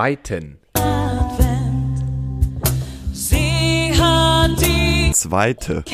Zweiten. Advent. Sie hat die Zweite.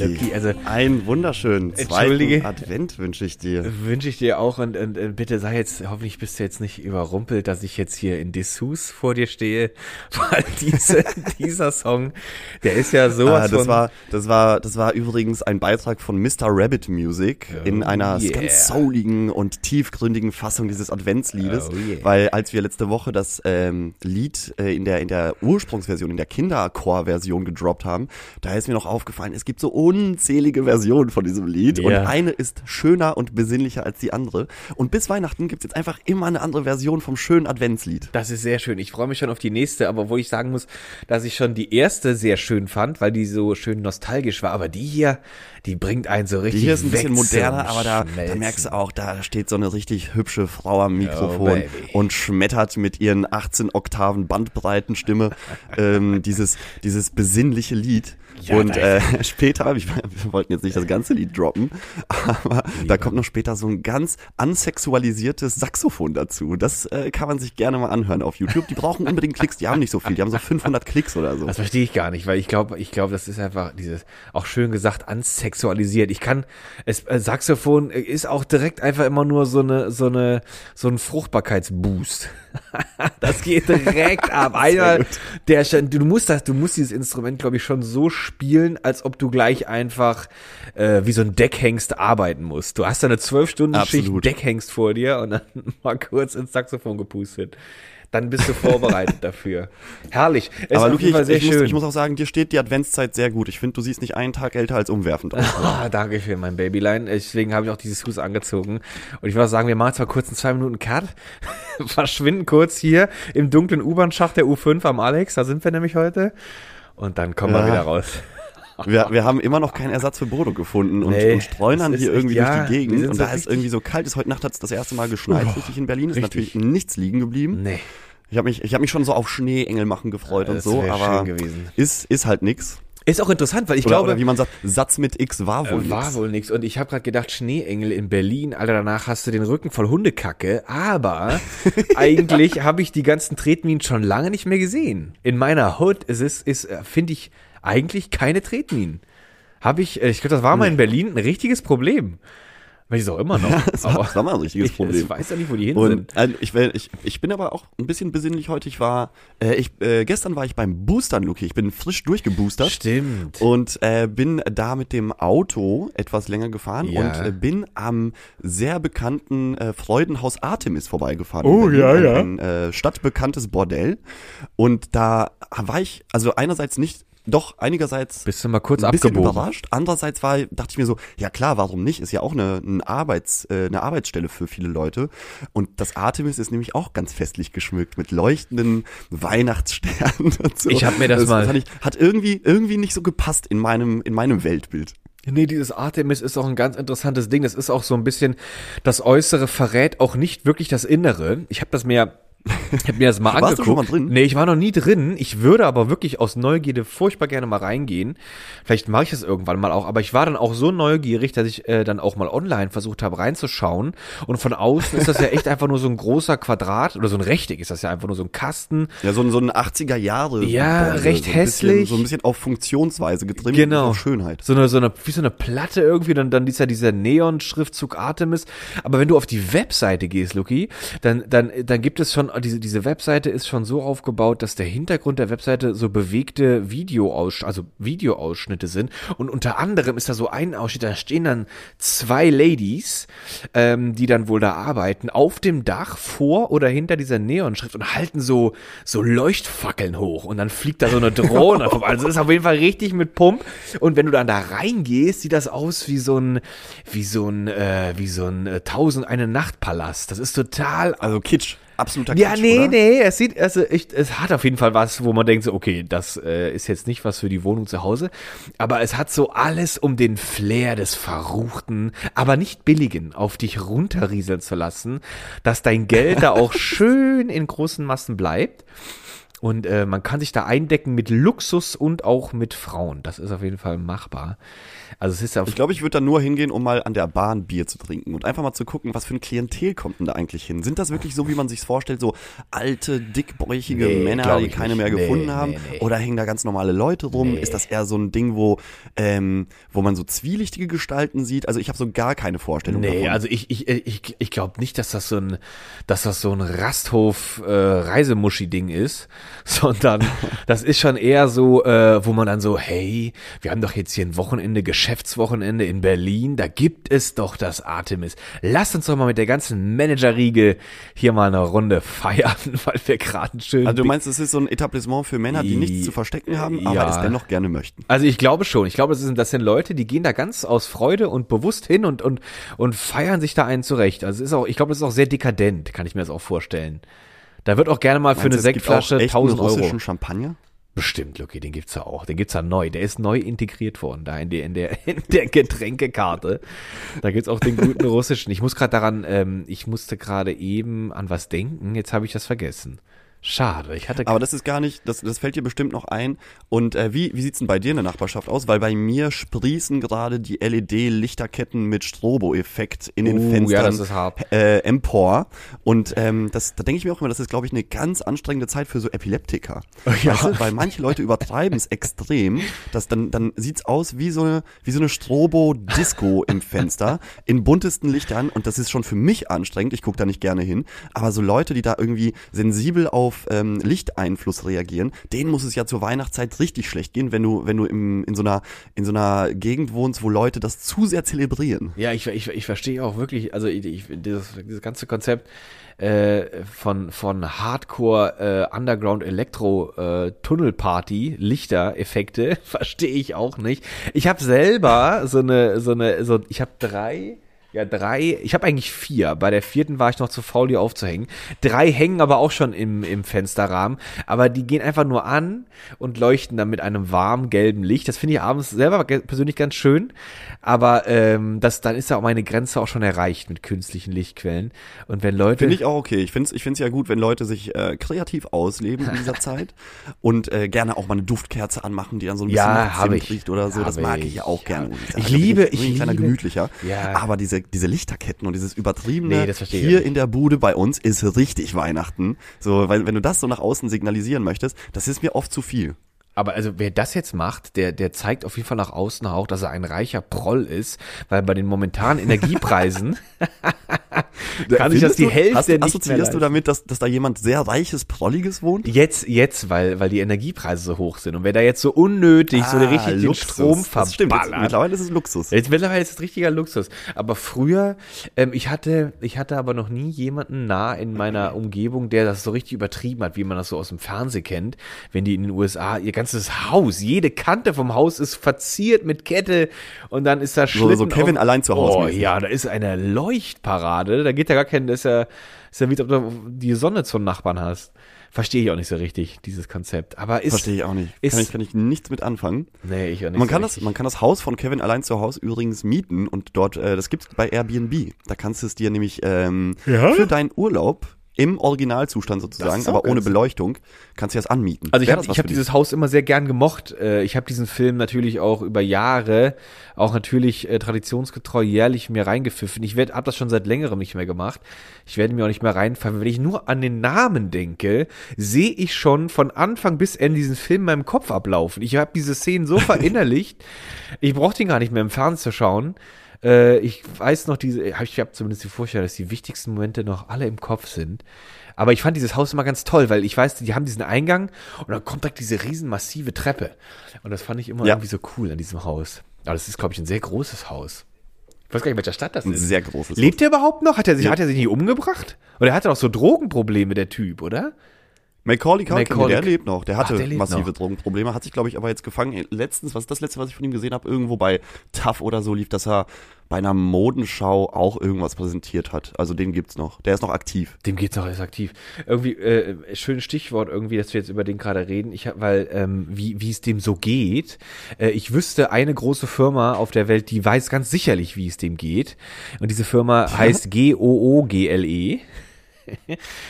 Ach, Luki. Luki, also- einen wunderschönen zweiten Advent wünsche ich dir. Wünsche ich dir auch und, und, und bitte sei jetzt, hoffentlich bist du jetzt nicht überrumpelt, dass ich jetzt hier in Dessous vor dir stehe, weil diese, dieser Song, der ist ja sowas Ah, das von... war, das war, das war übrigens ein Beitrag von Mr. Rabbit Music in einer Oh, yeah. ganz souligen und tiefgründigen Fassung dieses Adventsliedes, Oh, yeah. weil als wir letzte Woche das ähm, Lied äh, in der in der Ursprungsversion, in der Kinderchor-Version gedroppt haben, da ist mir noch aufgefallen, es gibt so unzählige Versionen von diesem Lied und Ja. eine ist schöner und besinnlicher als die andere und bis Weihnachten gibt's jetzt einfach immer eine andere Version vom schönen Adventslied. Das ist sehr schön. Ich freue mich schon auf die nächste, aber wo ich sagen muss, dass ich schon die erste sehr schön fand, weil die so schön nostalgisch war. Aber die hier, die bringt einen so Die richtig hier ist ein bisschen moderner, aber da, da merkst du auch, da steht so eine richtig hübsche Frau am Oh, Mikrofon baby. und schmettert mit ihren 18 Oktaven Bandbreitenstimme ähm, dieses, dieses besinnliche Lied. Ja, und äh, später, ich, wir wollten jetzt nicht das ganze Lied droppen, aber da kommt noch später so ein ganz ansexualisiertes Saxophon dazu. Das äh, kann man sich gerne mal anhören auf YouTube. Die brauchen unbedingt Klicks, die haben nicht so viel, die haben so 500 Klicks oder so. Das verstehe ich gar nicht, weil ich glaube, ich glaube, das ist einfach dieses, auch schön gesagt, ansexualisiert. Ich kann, es, äh, Saxophon ist auch direkt einfach immer nur so eine, so eine, so ein Fruchtbarkeitsboost. das geht direkt ab. Einmal, der, du musst das, du musst dieses Instrument, glaube ich, schon so spielen, als ob du gleich einfach, äh, wie so ein Deckhengst arbeiten musst. Du hast da eine zwölf Stunden Schicht. Deckhengst vor dir und dann mal kurz ins Saxophon gepustet. Dann bist du vorbereitet dafür. Herrlich. Es aber Luki, ich, ich, muss, schön. ich muss auch sagen, dir steht die Adventszeit sehr gut. Ich finde, du siehst nicht einen Tag älter als umwerfend aus. Ah, danke für mein Babylein. Deswegen habe ich auch dieses Fuß angezogen. Und ich würde sagen, wir machen mal kurz einen zwei Minuten Cut. Verschwinden kurz hier im dunklen U-Bahn-Schacht der U5 am Alex. Da sind wir nämlich heute. Und dann kommen wir Ja. wieder raus. Wir, wir haben immer noch keinen Ersatz für Bodo gefunden und, Nee, und ist hier irgendwie ja, durch die wir Gegend. Und so da es irgendwie so kalt ist, heute Nacht hat es das erste Mal geschneit, Oh, richtig in Berlin, ist richtig. natürlich nichts liegen geblieben. Nee. Ich habe mich, ich hab mich schon so auf Schneeengel machen gefreut Ja, und so, aber ist, ist halt nix. Ist auch interessant, weil ich Oder, glaube, oder wie man sagt, Satz mit X war wohl Äh, war nix. wohl nix. Und ich habe gerade gedacht, Schneeengel in Berlin, Alter, danach hast du den Rücken voll Hundekacke. Aber eigentlich habe ich die ganzen Tretminen schon lange nicht mehr gesehen. In meiner Hood ist es, ist, äh, finde ich, eigentlich keine Tretminen. Habe ich, äh, ich glaube, das war mal in Berlin ein richtiges Problem. Weiß ich auch immer noch. Das war, das war mal ein richtiges ich, Problem. Ich weiß ja nicht, wo die hin Und sind. äh, ich, ich, ich bin aber auch ein bisschen besinnlich heute. Ich war, äh, ich, äh, gestern war ich beim Boostern, Luki. Ich bin frisch durchgeboostert. Stimmt. Und äh, bin da mit dem Auto etwas länger gefahren Ja. und äh, bin am sehr bekannten äh, Freudenhaus Artemis vorbeigefahren. Oh, ja, ja. Ein, ein äh, stadtbekanntes Bordell. Und da war ich, also einerseits nicht, doch einigerseits Bist du mal kurz ein bisschen abgebogen? überrascht. Andererseits war, dachte ich mir so, ja klar, warum nicht? Ist ja auch eine, eine, Arbeits, äh, eine Arbeitsstelle für viele Leute. Und das Artemis ist nämlich auch ganz festlich geschmückt mit leuchtenden Weihnachtssternen und so. Ich hab mir das mal- fand ich, hat irgendwie, irgendwie nicht so gepasst in meinem, in meinem Weltbild. Nee, dieses Artemis ist auch ein ganz interessantes Ding. Das ist auch so ein bisschen, das Äußere verrät auch nicht wirklich das Innere. Ich habe das mir, ich hab mir das mal Warst du angeguckt. schon mal drin? Nee, ich war noch nie drin. Ich würde aber wirklich aus Neugierde furchtbar gerne mal reingehen. Vielleicht mache ich das irgendwann mal auch. Aber ich war dann auch so neugierig, dass ich äh, dann auch mal online versucht habe reinzuschauen. Und von außen ist das ja echt einfach nur so ein großer Quadrat oder so ein Rechteck ist das ja einfach nur so ein Kasten. Ja, so ein, so ein 80er Jahre. Ja, Gebäude, recht so hässlich. Bisschen, so ein bisschen auf Funktionsweise getrimmt. Genau. Auf Schönheit. So eine, so eine, wie so eine Platte irgendwie, dann, dann ist ja dieser Neon-Schriftzug Artemis. Aber wenn du auf die Webseite gehst, Luki, dann, dann, dann gibt es schon schon, diese, diese Webseite ist schon so aufgebaut, dass der Hintergrund der Webseite so bewegte Videoausschnitte, also Videoausschnitte sind. Und unter anderem ist da so ein Ausschnitt, da stehen dann zwei Ladies, ähm, die dann wohl da arbeiten, auf dem Dach vor oder hinter dieser Neonschrift und halten so, so Leuchtfackeln hoch. Und dann fliegt da so eine Drohne. vorbei. also ist auf jeden Fall richtig mit Pump. Und wenn du dann da reingehst, sieht das aus wie so ein, wie so ein, äh, wie so ein äh, Tausend eine Nachtpalast. Das ist total Also Kitsch. Absoluter ja, Kitsch, nee, oder? nee, es sieht, also ich, es hat auf jeden Fall was, wo man denkt so, okay, das äh, ist jetzt nicht was für die Wohnung zu Hause, aber es hat so alles um den Flair des Verruchten, aber nicht billigen, auf dich runterrieseln zu lassen, dass dein Geld da auch schön in großen Massen bleibt. Und äh, man kann sich da eindecken mit Luxus und auch mit Frauen. Das ist auf jeden Fall machbar. Also es ist auf Ich glaube, ich würde da nur hingehen, um mal an der Bahn Bier zu trinken und einfach mal zu gucken, was für ein Klientel kommt denn da eigentlich hin. Sind das wirklich so, wie man sich's vorstellt, so alte, dickbäuchige Nee, Männer, die keine nicht. mehr Nee, gefunden haben? nee, nee. Oder hängen da ganz normale Leute rum? Ist das eher so ein Ding, wo, ähm, wo man so zwielichtige Gestalten sieht? Also ich habe so gar keine Vorstellung Nee, davon. also ich, ich, ich, ich glaube nicht, dass das so ein, dass das so ein Rasthof äh, ist, sondern das ist schon eher so, äh, wo man dann so, hey, wir haben doch jetzt hier ein Wochenende, Geschäftswochenende in Berlin, da gibt es doch das Artemis. Lass uns doch mal mit der ganzen Managerriege hier mal eine Runde feiern, weil wir gerade schönen Also du meinst, es ist so ein Etablissement für Männer, die nichts zu verstecken haben, aber Ja. es dennoch gerne möchten. Also ich glaube schon. Ich glaube, das sind, das sind Leute, die gehen da ganz aus Freude und bewusst hin und, und, und feiern sich da einen zurecht. Also es ist auch, ich glaube, das ist auch sehr dekadent, kann ich mir das auch vorstellen. Da wird auch gerne mal für Meinst eine du, es gibt Sektflasche auch echten 1000 Euro. russischen Champagner? Bestimmt, Lucky, den gibt's ja auch. Den gibt's ja neu. Der ist neu integriert worden, da in der, in der, in der Getränkekarte. Da gibt's auch den guten russischen. Ich muss gerade daran, ähm, ich musste gerade eben an was denken. Jetzt habe ich das vergessen. Schade. Ich hatte Aber das ist gar nicht, das, das fällt dir bestimmt noch ein. Und äh, wie, wie sieht's denn bei dir in der Nachbarschaft aus? Weil bei mir sprießen gerade die LED-Lichterketten mit Strobo-Effekt in den Uh, Fenstern ja, das ist hart. Äh, empor. Und ähm, das, da denke ich mir auch immer, das ist, glaube ich, eine ganz anstrengende Zeit für so Epileptiker. Ja. Weißt du? Weil manche Leute übertreiben es extrem. Dass dann, dann sieht's aus wie so eine, wie so eine Strobo-Disco im Fenster in buntesten Lichtern. Und das ist schon für mich anstrengend. Ich gucke da nicht gerne hin. Aber so Leute, die da irgendwie sensibel auf ähm, Lichteinfluss reagieren, denen muss es ja zur Weihnachtszeit richtig schlecht gehen, wenn du, wenn du im, in so einer, in so einer Gegend wohnst, wo Leute das zu sehr zelebrieren. Ja, ich, ich, ich verstehe auch wirklich, also ich, ich, dieses, dieses ganze Konzept äh, von, von Hardcore äh, Underground Elektro äh, Tunnelparty, Lichtereffekte, verstehe ich auch nicht. Ich habe selber so eine, so eine, so, ich habe drei. Ja, drei, ich habe eigentlich vier. Bei der vierten war ich noch zu faul, die aufzuhängen. Drei hängen aber auch schon im, im Fensterrahmen. Aber die gehen einfach nur an und leuchten dann mit einem warmen gelben Licht. Das finde ich abends selber persönlich ganz schön. Aber ähm, das, dann ist ja auch meine Grenze auch schon erreicht mit künstlichen Lichtquellen. Und wenn Leute. Finde ich auch okay. Ich finde es ich find's ja gut, wenn Leute sich äh, kreativ ausleben in dieser Zeit und äh, gerne auch mal eine Duftkerze anmachen, die dann so ein bisschen Ja, ich. riecht oder so. Das mag ich. ich ja auch gerne. Ich liebe- bin ich ein kleiner liebe- gemütlicher. Ja. Aber diese, diese Lichterketten und dieses übertriebene Nee, das verstehe ich hier in der Bude bei uns ist richtig Weihnachten. So, weil wenn du das so nach außen signalisieren möchtest, das ist mir oft zu viel. Aber also wer das jetzt macht, der, der zeigt auf jeden Fall nach außen auch, dass er ein reicher Proll ist, weil bei den momentanen Energiepreisen kann ich das die Hälfte hast, nicht Assoziierst du damit, dass, dass da jemand sehr reiches, prolliges wohnt? Jetzt, jetzt, weil, weil die Energiepreise so hoch sind. Und wer da jetzt so unnötig so richtig den Ah, Luxus. Strom Das stimmt, jetzt, verballert. mittlerweile ist es Luxus. Jetzt mittlerweile ist es richtiger Luxus. Aber früher, ähm, ich hatte, ich hatte aber noch nie jemanden nah in meiner Umgebung, der das so richtig übertrieben hat, wie man das so aus dem Fernsehen kennt. Wenn die in den USA ihr ganzes Haus, jede Kante vom Haus ist verziert mit Kette und dann ist da Schlitten. so Kevin auf- allein zu Hause Oh mäßig. ja, da ist eine Leuchtparade. Da geht ja gar kein, das ist ja, ist ja wie, als ob du die Sonne zum Nachbarn hast. Verstehe ich auch nicht so richtig, dieses Konzept. Aber ist, Verstehe ich auch nicht. ist- kann, ich, kann ich nichts mit anfangen. nee, ich auch nicht Man so kann, richtig. das, man kann das Haus von Kevin allein zu Hause übrigens mieten und dort, äh, das gibt's bei Airbnb. Da kannst du es dir nämlich ähm, Ja? für deinen Urlaub im Originalzustand sozusagen, aber ohne Beleuchtung, kannst du das anmieten. Also ich habe hab dieses Haus immer sehr gern gemocht. Äh, Ich habe diesen Film natürlich auch über Jahre, auch natürlich äh, traditionsgetreu jährlich mir reingepfiffen. Ich werd, hab das schon seit längerem nicht mehr gemacht. Ich werde mir auch nicht mehr reinfallen. Wenn ich nur an den Namen denke, sehe ich schon von Anfang bis Ende diesen Film in meinem Kopf ablaufen. Ich habe diese Szenen so verinnerlicht, ich brauche den gar nicht mehr im Fernsehen zu schauen. Äh, ich weiß noch, diese, ich habe zumindest die Vorstellung, dass die wichtigsten Momente noch alle im Kopf sind. Aber ich fand dieses Haus immer ganz toll, weil ich weiß, die haben diesen Eingang und dann kommt direkt diese riesen massive Treppe. Und das fand ich immer Ja. irgendwie so cool an diesem Haus. Aber das ist, glaube ich, ein sehr großes Haus. Ich weiß gar nicht, welcher Stadt das Ein ist. sehr großes Lebt er überhaupt noch? Hat er sich, Ja. hat er sich nicht umgebracht? Oder er hatte doch so Drogenprobleme, der Typ, oder? Macaulay Culkin, Macaulay- der lebt noch. Der hatte Ach, der massive noch. Drogenprobleme, hat sich, glaube ich, aber jetzt gefangen. Letztens, was ist das letzte, was ich von ihm gesehen habe? Irgendwo bei Tough oder so lief, dass er bei einer Modenschau auch irgendwas präsentiert hat. Also den gibt's noch. Der ist noch aktiv. Dem geht's noch, er ist aktiv. Irgendwie, äh, schönes Stichwort irgendwie, dass wir jetzt über den gerade reden. Ich hab, weil, ähm, wie, wie es dem so geht. Äh, ich wüsste eine große Firma auf der Welt, die weiß ganz sicherlich, wie es dem geht. Und diese Firma heißt G-O-O-G-L-E.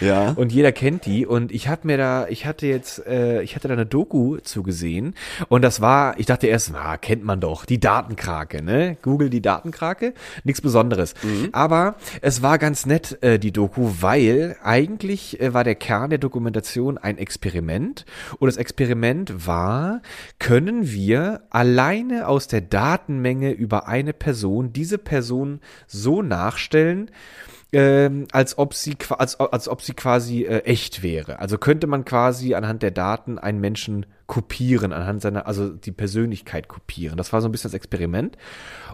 Ja. Und jeder kennt die. Und ich hab mir da, ich hatte jetzt, äh, ich hatte da eine Doku zugesehen. Und das war, ich dachte erst, na, kennt man doch, die Datenkrake, ne? Google die Datenkrake. Nichts Besonderes. Aber es war ganz nett, äh, die Doku, weil eigentlich äh, war der Kern der Dokumentation ein Experiment. Und das Experiment war, können wir alleine aus der Datenmenge über eine Person diese Person so nachstellen, ähm, als ob sie als, als ob sie quasi äh, echt wäre. Also könnte man quasi anhand der Daten einen Menschen kopieren, anhand seiner, also die Persönlichkeit kopieren. Das war so ein bisschen das Experiment.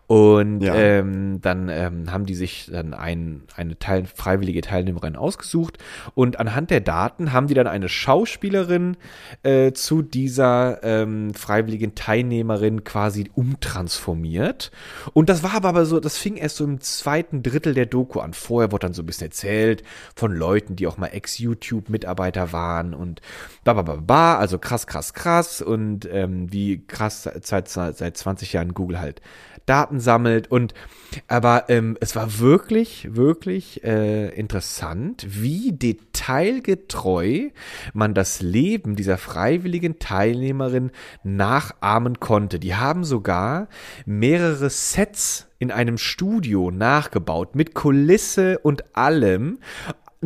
Und Ja. ähm, dann ähm, haben die sich dann ein, eine Teil, freiwillige Teilnehmerin ausgesucht und anhand der Daten haben die dann eine Schauspielerin äh, zu dieser ähm, freiwilligen Teilnehmerin quasi umtransformiert. Und das war aber, aber so, das fing erst so im zweiten Drittel der Doku an. Vorher wurde dann so ein bisschen erzählt von Leuten, die auch mal Ex-YouTube-Mitarbeiter waren und ba, ba, ba, ba, also krass, krass, krass und ähm, wie krass seit, seit 20 Jahren Google halt Daten sammelt und aber ähm, es war wirklich, wirklich äh, interessant, wie detailgetreu man das Leben dieser freiwilligen Teilnehmerin nachahmen konnte. Die haben sogar mehrere Sets in einem Studio nachgebaut mit Kulisse und allem.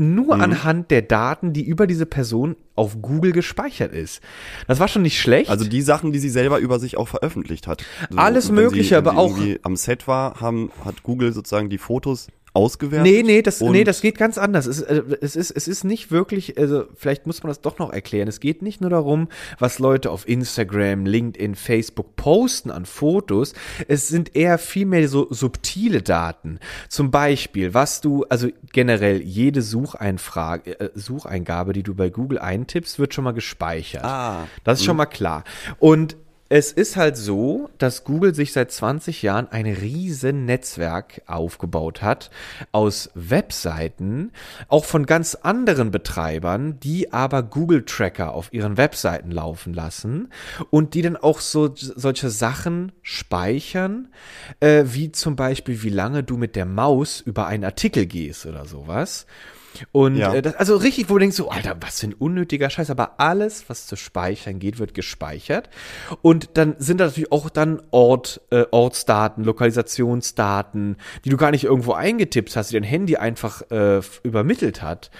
Nur Mhm. anhand der Daten, die über diese Person auf Google gespeichert ist. Das war schon nicht schlecht. Also die Sachen, die sie selber über sich auch veröffentlicht hat. So, Alles Mögliche, sie, aber sie auch- am Set war, haben, hat Google sozusagen die Fotos ausgewertet. Nee, nee, das, nee, das geht ganz anders. Es, ist, äh, es, ist, es ist nicht wirklich, also vielleicht muss man das doch noch erklären. Es geht nicht nur darum, was Leute auf Instagram, LinkedIn, Facebook posten an Fotos. Es sind eher vielmehr so subtile Daten. Zum Beispiel, was du, also generell jede Sucheinfrage, äh, Sucheingabe, die du bei Google eintippst, wird schon mal gespeichert. Ah. Das ist schon mal klar. Und es ist halt so, dass Google sich seit 20 Jahren ein riesen Netzwerk aufgebaut hat aus Webseiten, auch von ganz anderen Betreibern, die aber Google Tracker auf ihren Webseiten laufen lassen und die dann auch so solche Sachen speichern, äh, wie zum Beispiel, wie lange du mit der Maus über einen Artikel gehst oder sowas. Und Ja. äh, das, also richtig, wo du denkst, so, Alter, was für ein unnötiger Scheiß. Aber alles, was zu speichern geht, wird gespeichert. Und dann sind da natürlich auch dann Ort, äh, Ortsdaten, Lokalisationsdaten, die du gar nicht irgendwo eingetippt hast, die dein Handy einfach äh, übermittelt hat.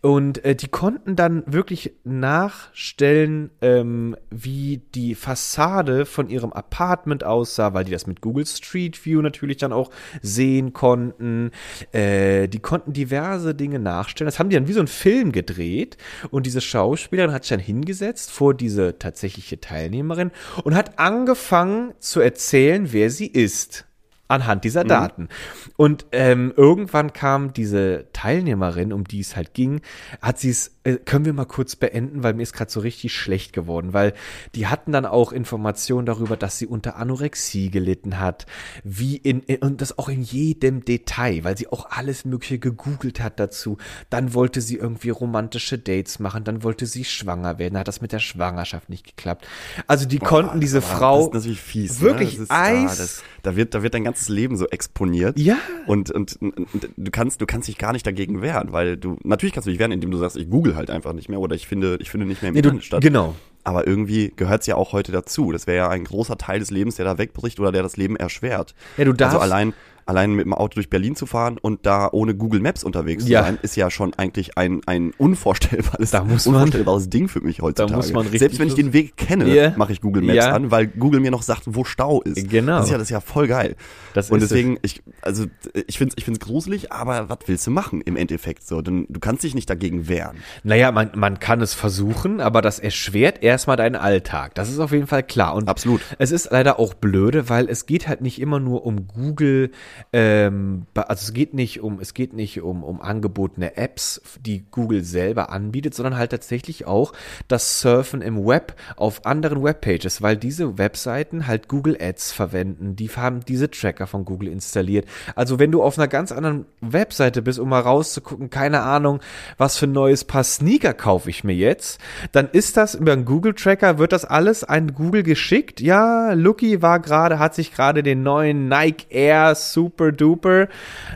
Und äh, die konnten dann wirklich nachstellen, ähm, wie die Fassade von ihrem Apartment aussah, weil die das mit Google Street View natürlich dann auch sehen konnten. Äh, die konnten diverse Dinge nachstellen. Das haben die dann wie so ein Film gedreht. Und diese Schauspielerin hat sich dann hingesetzt vor diese tatsächliche Teilnehmerin und hat angefangen zu erzählen, wer sie ist anhand dieser Daten. Und ähm, irgendwann kam diese Teilnehmerin, um die es halt ging, hat sie es, äh, können wir mal kurz beenden, weil mir ist gerade so richtig schlecht geworden, weil die hatten dann auch Informationen darüber, dass sie unter Anorexie gelitten hat, wie in, in und das auch in jedem Detail, weil sie auch alles Mögliche gegoogelt hat dazu. Dann wollte sie irgendwie romantische Dates machen, dann wollte sie schwanger werden, hat das mit der Schwangerschaft nicht geklappt. Also die konnten diese Aber Frau Das ist natürlich fies. wirklich ne? ist, Eis- Ah, das, da, wird, da wird dein ganzes Leben so exponiert. Ja. Und, und, und, und du kannst, du kannst dich gar nicht dagegen wehren, weil du, natürlich kannst du dich wehren, indem du sagst, ich google halt einfach nicht mehr oder ich finde, ich finde nicht mehr im Nee, Internet statt. genau. Aber irgendwie gehört es ja auch heute dazu. Das wäre ja ein großer Teil des Lebens, der da wegbricht oder der das Leben erschwert. Ja, du darfst- Also allein, allein mit dem Auto durch Berlin zu fahren und da ohne Google Maps unterwegs zu Ja. sein, ist ja schon eigentlich ein, ein unvorstellbares, Da muss man- unvorstellbares Ding für mich heutzutage. muss man Selbst wenn ich den Weg kenne, Ja. mache ich Google Maps Ja. an, weil Google mir noch sagt, wo Stau ist. Genau. Das ist ja, das ist ja voll geil. Das und es. deswegen, ich, also ich finde es ich find's gruselig, aber was willst du machen im Endeffekt so? Denn du kannst dich nicht dagegen wehren. Naja, man, man kann es versuchen, aber das erschwert erstmal deinen Alltag. Das ist auf jeden Fall klar. Und Absolut. Es ist leider auch blöde, weil es geht halt nicht immer nur um Google, ähm, also es geht nicht um, es geht nicht um, um angebotene Apps, die Google selber anbietet, sondern halt tatsächlich auch das Surfen im Web auf anderen Webpages, weil diese Webseiten halt Google Ads verwenden, die haben diese Tracker von Google installiert. Also wenn du auf einer ganz anderen Webseite bist, um mal rauszugucken, keine Ahnung, was für ein neues Paar Sneaker kaufe ich mir jetzt, dann ist das über einen Google Tracker, wird das alles an Google geschickt. Ja, Lucky war gerade, hat sich gerade den neuen Nike Air Super Duper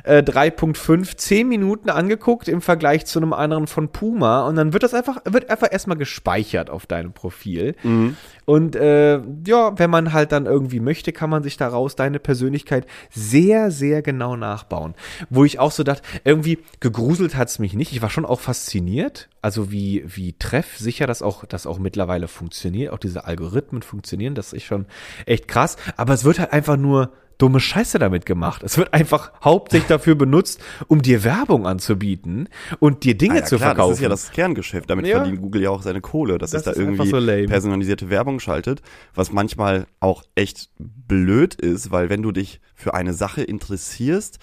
äh, 3.5 10 Minuten angeguckt im Vergleich zu einem anderen von Puma und dann wird das einfach, wird einfach erstmal gespeichert auf deinem Profil. Und äh, ja, wenn man halt dann irgendwie möchte, kann man sich daraus deine Persönlichkeit sehr, sehr genau nachbauen. Wo ich auch so dachte, irgendwie gegruselt hat's mich nicht. Ich war schon auch fasziniert, also wie, wie treffsicher das auch, das auch mittlerweile funktioniert, auch diese Algorithmen funktionieren, das ist schon echt krass. Aber es wird halt einfach nur dumme Scheiße damit gemacht. Es wird einfach hauptsächlich dafür benutzt, um dir Werbung anzubieten und dir Dinge Ah ja, zu klar, verkaufen. Das ist ja das Kerngeschäft. Damit Ja. verdient Google ja auch seine Kohle, dass Das es da irgendwie so personalisierte Werbung schaltet, was manchmal auch echt blöd ist, weil wenn du dich für eine Sache interessierst,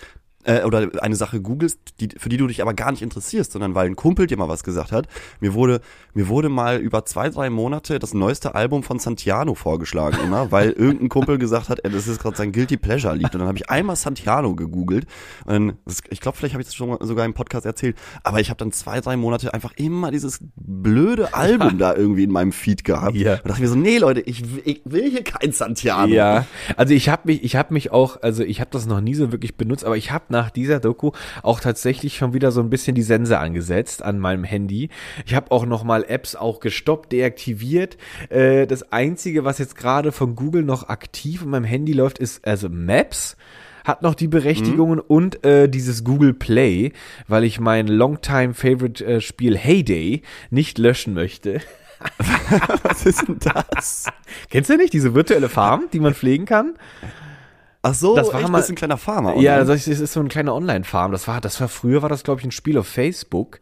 äh, oder eine Sache googelst, die, für die du dich aber gar nicht interessierst, sondern weil ein Kumpel dir mal was gesagt hat. Mir wurde, mir wurde mal über zwei, drei Monate das neueste Album von Santiano vorgeschlagen immer, weil irgendein Kumpel gesagt hat, ey, das ist gerade sein Guilty Pleasure Lied. Und dann habe ich einmal Santiano gegoogelt. Und ich glaube, vielleicht habe ich das schon mal sogar im Podcast erzählt, aber ich habe dann zwei, drei Monate einfach immer dieses blöde Album da irgendwie in meinem Feed gehabt. Ja. Und dachte mir so, nee, Leute, ich, will- ich will hier kein Santiano. Ja, also ich habe mich, ich habe mich auch, also ich habe das noch nie so wirklich benutzt, aber ich habe nach dieser Doku auch tatsächlich schon wieder so ein bisschen die Sense angesetzt an meinem Handy. Ich habe auch noch mal Apps auch gestoppt, deaktiviert. Äh, das einzige, was jetzt gerade von Google noch aktiv in meinem Handy läuft, ist also Maps hat noch die Berechtigungen und äh, dieses Google Play, weil ich mein Longtime Favorite äh, Spiel Heyday nicht löschen möchte. Was ist denn das? Kennst du nicht diese virtuelle Farm, die man pflegen kann? Ach so, Das war echt, mal- das ist ein kleiner Farmer. Ja, oder? das ist, das ist so ein kleiner Online-Farm. Das war, das war früher war das glaube ich ein Spiel auf Facebook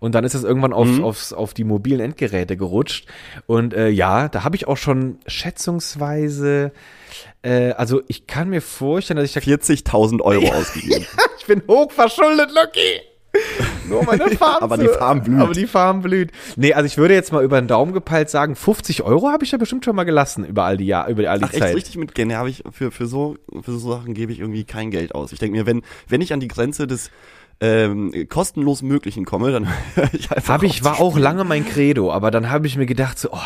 und dann ist das irgendwann auf, Mhm. aufs, auf die mobilen Endgeräte gerutscht und äh, ja, da habe ich auch schon schätzungsweise, äh, also ich kann mir vorstellen, dass ich da 40.000 Euro ausgegeben. ich bin hochverschuldet, Lucky. Nur meine Farm. aber die Farm blüht. Aber die Farm blüht. Nee, also ich würde jetzt mal über den Daumen gepeilt sagen, 50 Euro habe ich ja bestimmt schon mal gelassen über all die Jahr, über all die Ach, echt Zeit. richtig mit Geld. Habe ich für, für so für so Sachen gebe ich irgendwie kein Geld aus. Ich denke mir, wenn wenn ich an die Grenze des ähm, kostenlos Möglichen komme, dann höre ich einfach Habe ich, war auch lange mein Credo, aber dann habe ich mir gedacht, so, oh,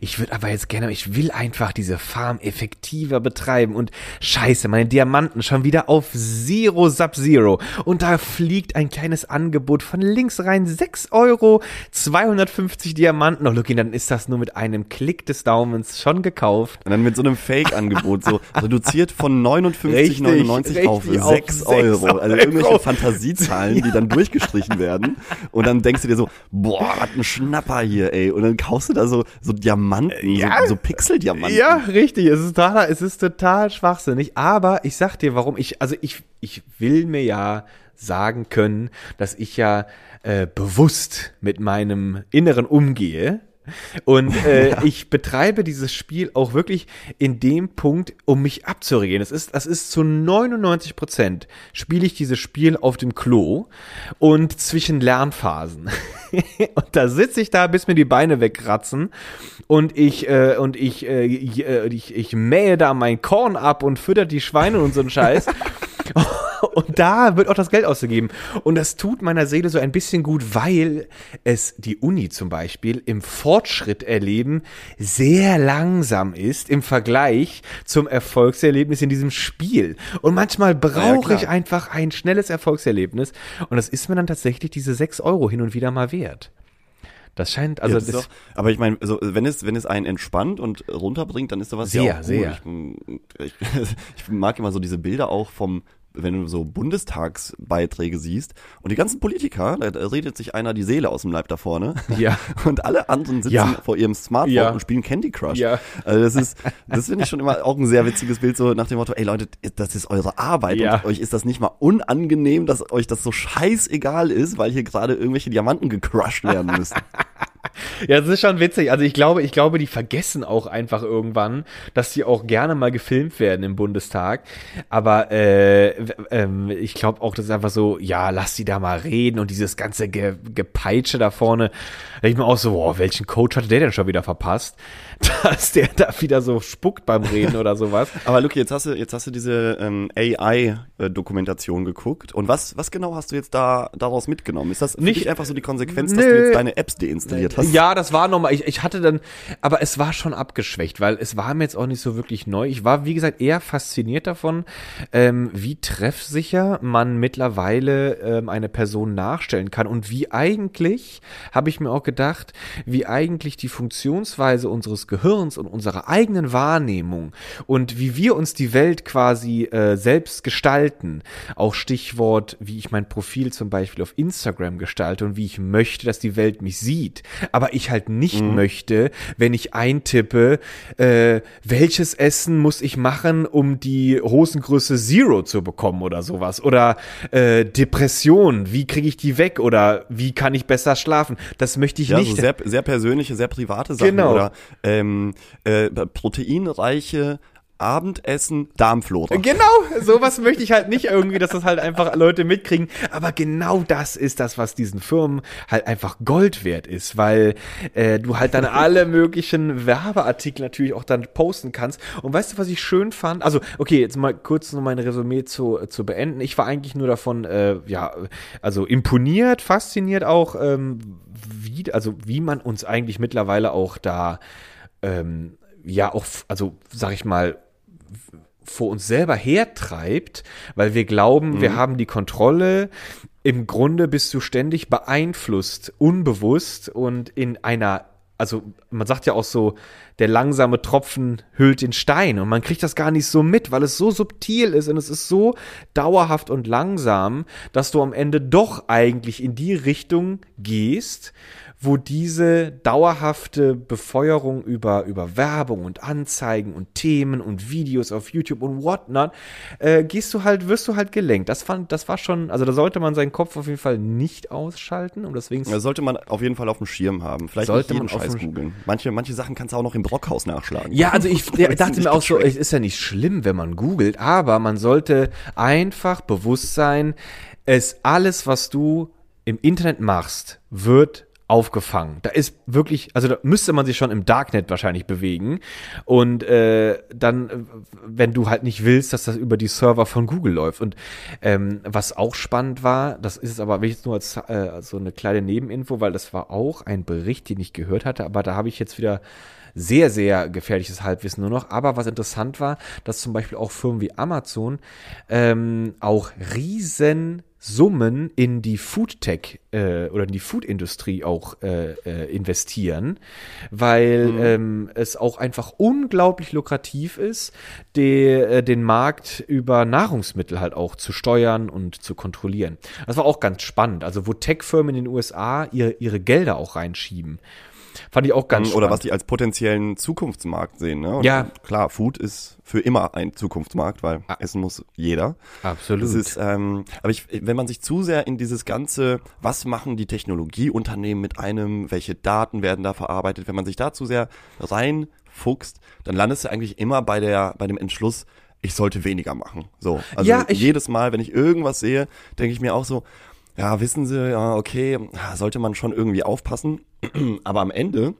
ich würde aber jetzt gerne, ich will einfach diese Farm effektiver betreiben und scheiße, meine Diamanten schon wieder auf Zero Sub-Zero und da fliegt ein kleines Angebot von links rein, 6 Euro, 250 Diamanten, oh Lucky, dann ist das nur mit einem Klick des Daumens schon gekauft. Und dann mit so einem Fake-Angebot, so reduziert von 59,99 Richtig, auf richtig, auf 6 6 Euro. Also Euro. irgendwelche Fantasiezahlen, die dann durchgestrichen werden. Und dann denkst du dir so, boah, was ein Schnapper hier, ey. Und dann kaufst du da so, so Diamanten, Ja. so, so Pixeldiamanten. Ja, richtig. Es ist total, es ist total schwachsinnig. Aber ich sag dir, warum ich, also ich, ich will mir ja sagen können, dass ich ja äh, bewusst mit meinem Inneren umgehe. Und äh, ich betreibe dieses Spiel auch wirklich in dem Punkt, um mich abzuregen. Es ist, das ist zu 99 Prozent spiele ich dieses Spiel auf dem Klo und zwischen Lernphasen. und da sitze ich da, bis mir die Beine wegkratzen und ich äh, und ich, äh, ich, äh, ich ich mähe da mein Korn ab und fütter die Schweine und so einen Scheiß. Und da wird auch das Geld ausgegeben. Und das tut meiner Seele so ein bisschen gut, weil es die Uni zum Beispiel im Fortschritt erleben sehr langsam ist im Vergleich zum Erfolgserlebnis in diesem Spiel. Und manchmal brauche klar. ich einfach ein schnelles Erfolgserlebnis. Und das ist mir dann tatsächlich diese sechs Euro hin und wieder mal wert. Das scheint, also Ja, das das, doch, aber ich meine, also wenn es wenn es einen entspannt und runterbringt, dann ist sowas Sehr, ja auch gut. sehr. Ich, ich, ich mag immer so diese Bilder auch vom wenn du so Bundestagsbeiträge siehst und die ganzen Politiker, da, redet sich einer die Seele aus dem Leib da vorne. Ja. Und alle anderen sitzen Ja. vor ihrem Smartphone Ja. und spielen Candy Crush. Ja. Also das ist, das finde ich schon immer auch ein sehr witziges Bild, so nach dem Motto, ey Leute, das ist eure Arbeit Ja. und euch ist das nicht mal unangenehm, dass euch das so scheißegal ist, weil hier gerade irgendwelche Diamanten gecrushed werden müssen. Ja, das ist schon witzig. Also ich glaube, ich glaube, die vergessen auch einfach irgendwann, dass sie auch gerne mal gefilmt werden im Bundestag. Aber äh, ähm, ich glaube auch, das ist einfach so, ja, lass die da mal reden und dieses ganze Ge Gepeitsche da vorne. Da ich mir auch so, boah, welchen Coach hatte der denn schon wieder verpasst? Dass der da wieder so spuckt beim Reden oder sowas. Aber Luki, jetzt hast du, jetzt hast du diese ähm, AI-Dokumentation geguckt. Und was, was genau hast du jetzt da daraus mitgenommen? Ist das Nicht- einfach so die Konsequenz, dass Nö. du jetzt deine Apps deinstalliert hast? Ja, das war nochmal, ich, ich hatte dann, aber es war schon abgeschwächt, weil es war mir jetzt auch nicht so wirklich neu. Ich war, wie gesagt, eher fasziniert davon, ähm, wie treffsicher man mittlerweile ähm, eine Person nachstellen kann und wie eigentlich, habe ich mir auch gedacht, wie eigentlich die Funktionsweise unseres Gehirns und unserer eigenen Wahrnehmung und wie wir uns die Welt quasi äh, selbst gestalten, auch Stichwort, wie ich mein Profil zum Beispiel auf Instagram gestalte und wie ich möchte, dass die Welt mich sieht, aber ich halt nicht möchte, wenn ich eintippe, äh, welches Essen muss ich machen, um die Hosengröße Zero zu bekommen oder sowas oder äh, Depression, wie kriege ich die weg oder wie kann ich besser schlafen? Das möchte ich Ja, nicht. so sehr, sehr persönliche, sehr private Sachen Genau. oder ähm, äh, proteinreiche Abendessen, Darmflora. Genau, sowas möchte ich halt nicht irgendwie, dass das halt einfach Leute mitkriegen. Aber genau das ist das, was diesen Firmen halt einfach Gold wert ist, weil äh, du halt dann alle möglichen Werbeartikel natürlich auch dann posten kannst. Und weißt du, was ich schön fand? Also, okay, jetzt mal kurz noch mein Resümee zu, zu beenden. Ich war eigentlich nur davon, äh, ja, also imponiert, fasziniert auch, ähm, wie, also wie man uns eigentlich mittlerweile auch da ähm, ja auch, also sag ich mal, vor uns selber hertreibt, weil wir glauben, wir haben die Kontrolle. Im Grunde bist du ständig beeinflusst, unbewusst und in einer, also man sagt ja auch so, der langsame Tropfen hüllt den Stein und man kriegt das gar nicht so mit, weil es so subtil ist und es ist so dauerhaft und langsam, dass du am Ende doch eigentlich in die Richtung gehst, wo diese dauerhafte Befeuerung über, über Werbung und Anzeigen und Themen und Videos auf YouTube und whatnot, äh, gehst du halt, wirst du halt gelenkt. Das fand, das war schon, also da sollte man seinen Kopf auf jeden Fall nicht ausschalten und deswegen Das sollte man auf jeden Fall auf dem Schirm haben. Vielleicht Sollte nicht jeden man Scheiß googeln. Manche, manche Sachen kannst du auch noch im Brockhaus nachschlagen. Ja, also ich dachte mir auch so, es ist ja nicht schlimm, wenn man googelt, aber man sollte einfach bewusst sein, es alles, was du im Internet machst, wird aufgefangen. Da ist wirklich, also da müsste man sich schon im Darknet wahrscheinlich bewegen und äh, dann, äh, wenn du halt nicht willst, dass das über die Server von Google läuft. Und ähm, was auch spannend war, das ist aber wirklich nur als äh, so eine kleine Nebeninfo, weil das war auch ein Bericht, den ich gehört hatte, aber da habe ich jetzt wieder sehr, sehr gefährliches Halbwissen nur noch. Aber was interessant war, dass zum Beispiel auch Firmen wie Amazon ähm, auch riesen Summen in die Foodtech äh, oder in die Foodindustrie auch äh, äh, investieren, weil ähm, es auch einfach unglaublich lukrativ ist, de, äh, den Markt über Nahrungsmittel halt auch zu steuern und zu kontrollieren. Das war auch ganz spannend. Also wo Tech-Firmen in den USA ihr, ihre Gelder auch reinschieben. Fand ich auch ganz Oder spannend. was die als potenziellen Zukunftsmarkt sehen. Ne? Und Ja. Klar, Food ist für immer ein Zukunftsmarkt, weil essen muss jeder. Absolut. Das ist, ähm, aber ich, wenn man sich zu sehr in dieses ganze, was machen die Technologieunternehmen mit einem, welche Daten werden da verarbeitet, wenn man sich da zu sehr reinfuchst, dann landest du eigentlich immer bei der, bei dem Entschluss, ich sollte weniger machen. So. Also Ja, ich- jedes Mal, wenn ich irgendwas sehe, denke ich mir auch so, ja, wissen Sie, ja, okay, sollte man schon irgendwie aufpassen. Aber am Ende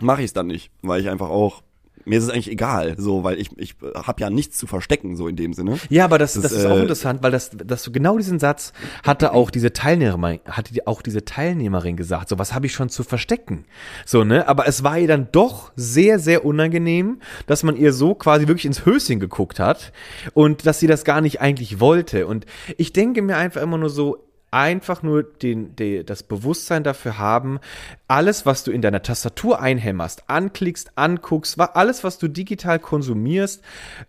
mache ich es dann nicht, weil ich einfach auch mir ist es eigentlich egal, so, weil ich ich habe ja nichts zu verstecken so in dem Sinne. Ja, aber das, Das das, ist, ist auch äh, interessant, weil das, dass du genau diesen Satz hatte auch diese Teilnehmerin, hatte auch diese Teilnehmerin gesagt. So, was habe ich schon zu verstecken? So, ne? Aber es war ihr dann doch sehr, sehr unangenehm, dass man ihr so quasi wirklich ins Höschen geguckt hat und dass sie das gar nicht eigentlich wollte. Und ich denke mir einfach immer nur so, einfach nur den, de, das Bewusstsein dafür haben, alles, was du in deiner Tastatur einhämmerst, anklickst, anguckst, alles, was du digital konsumierst,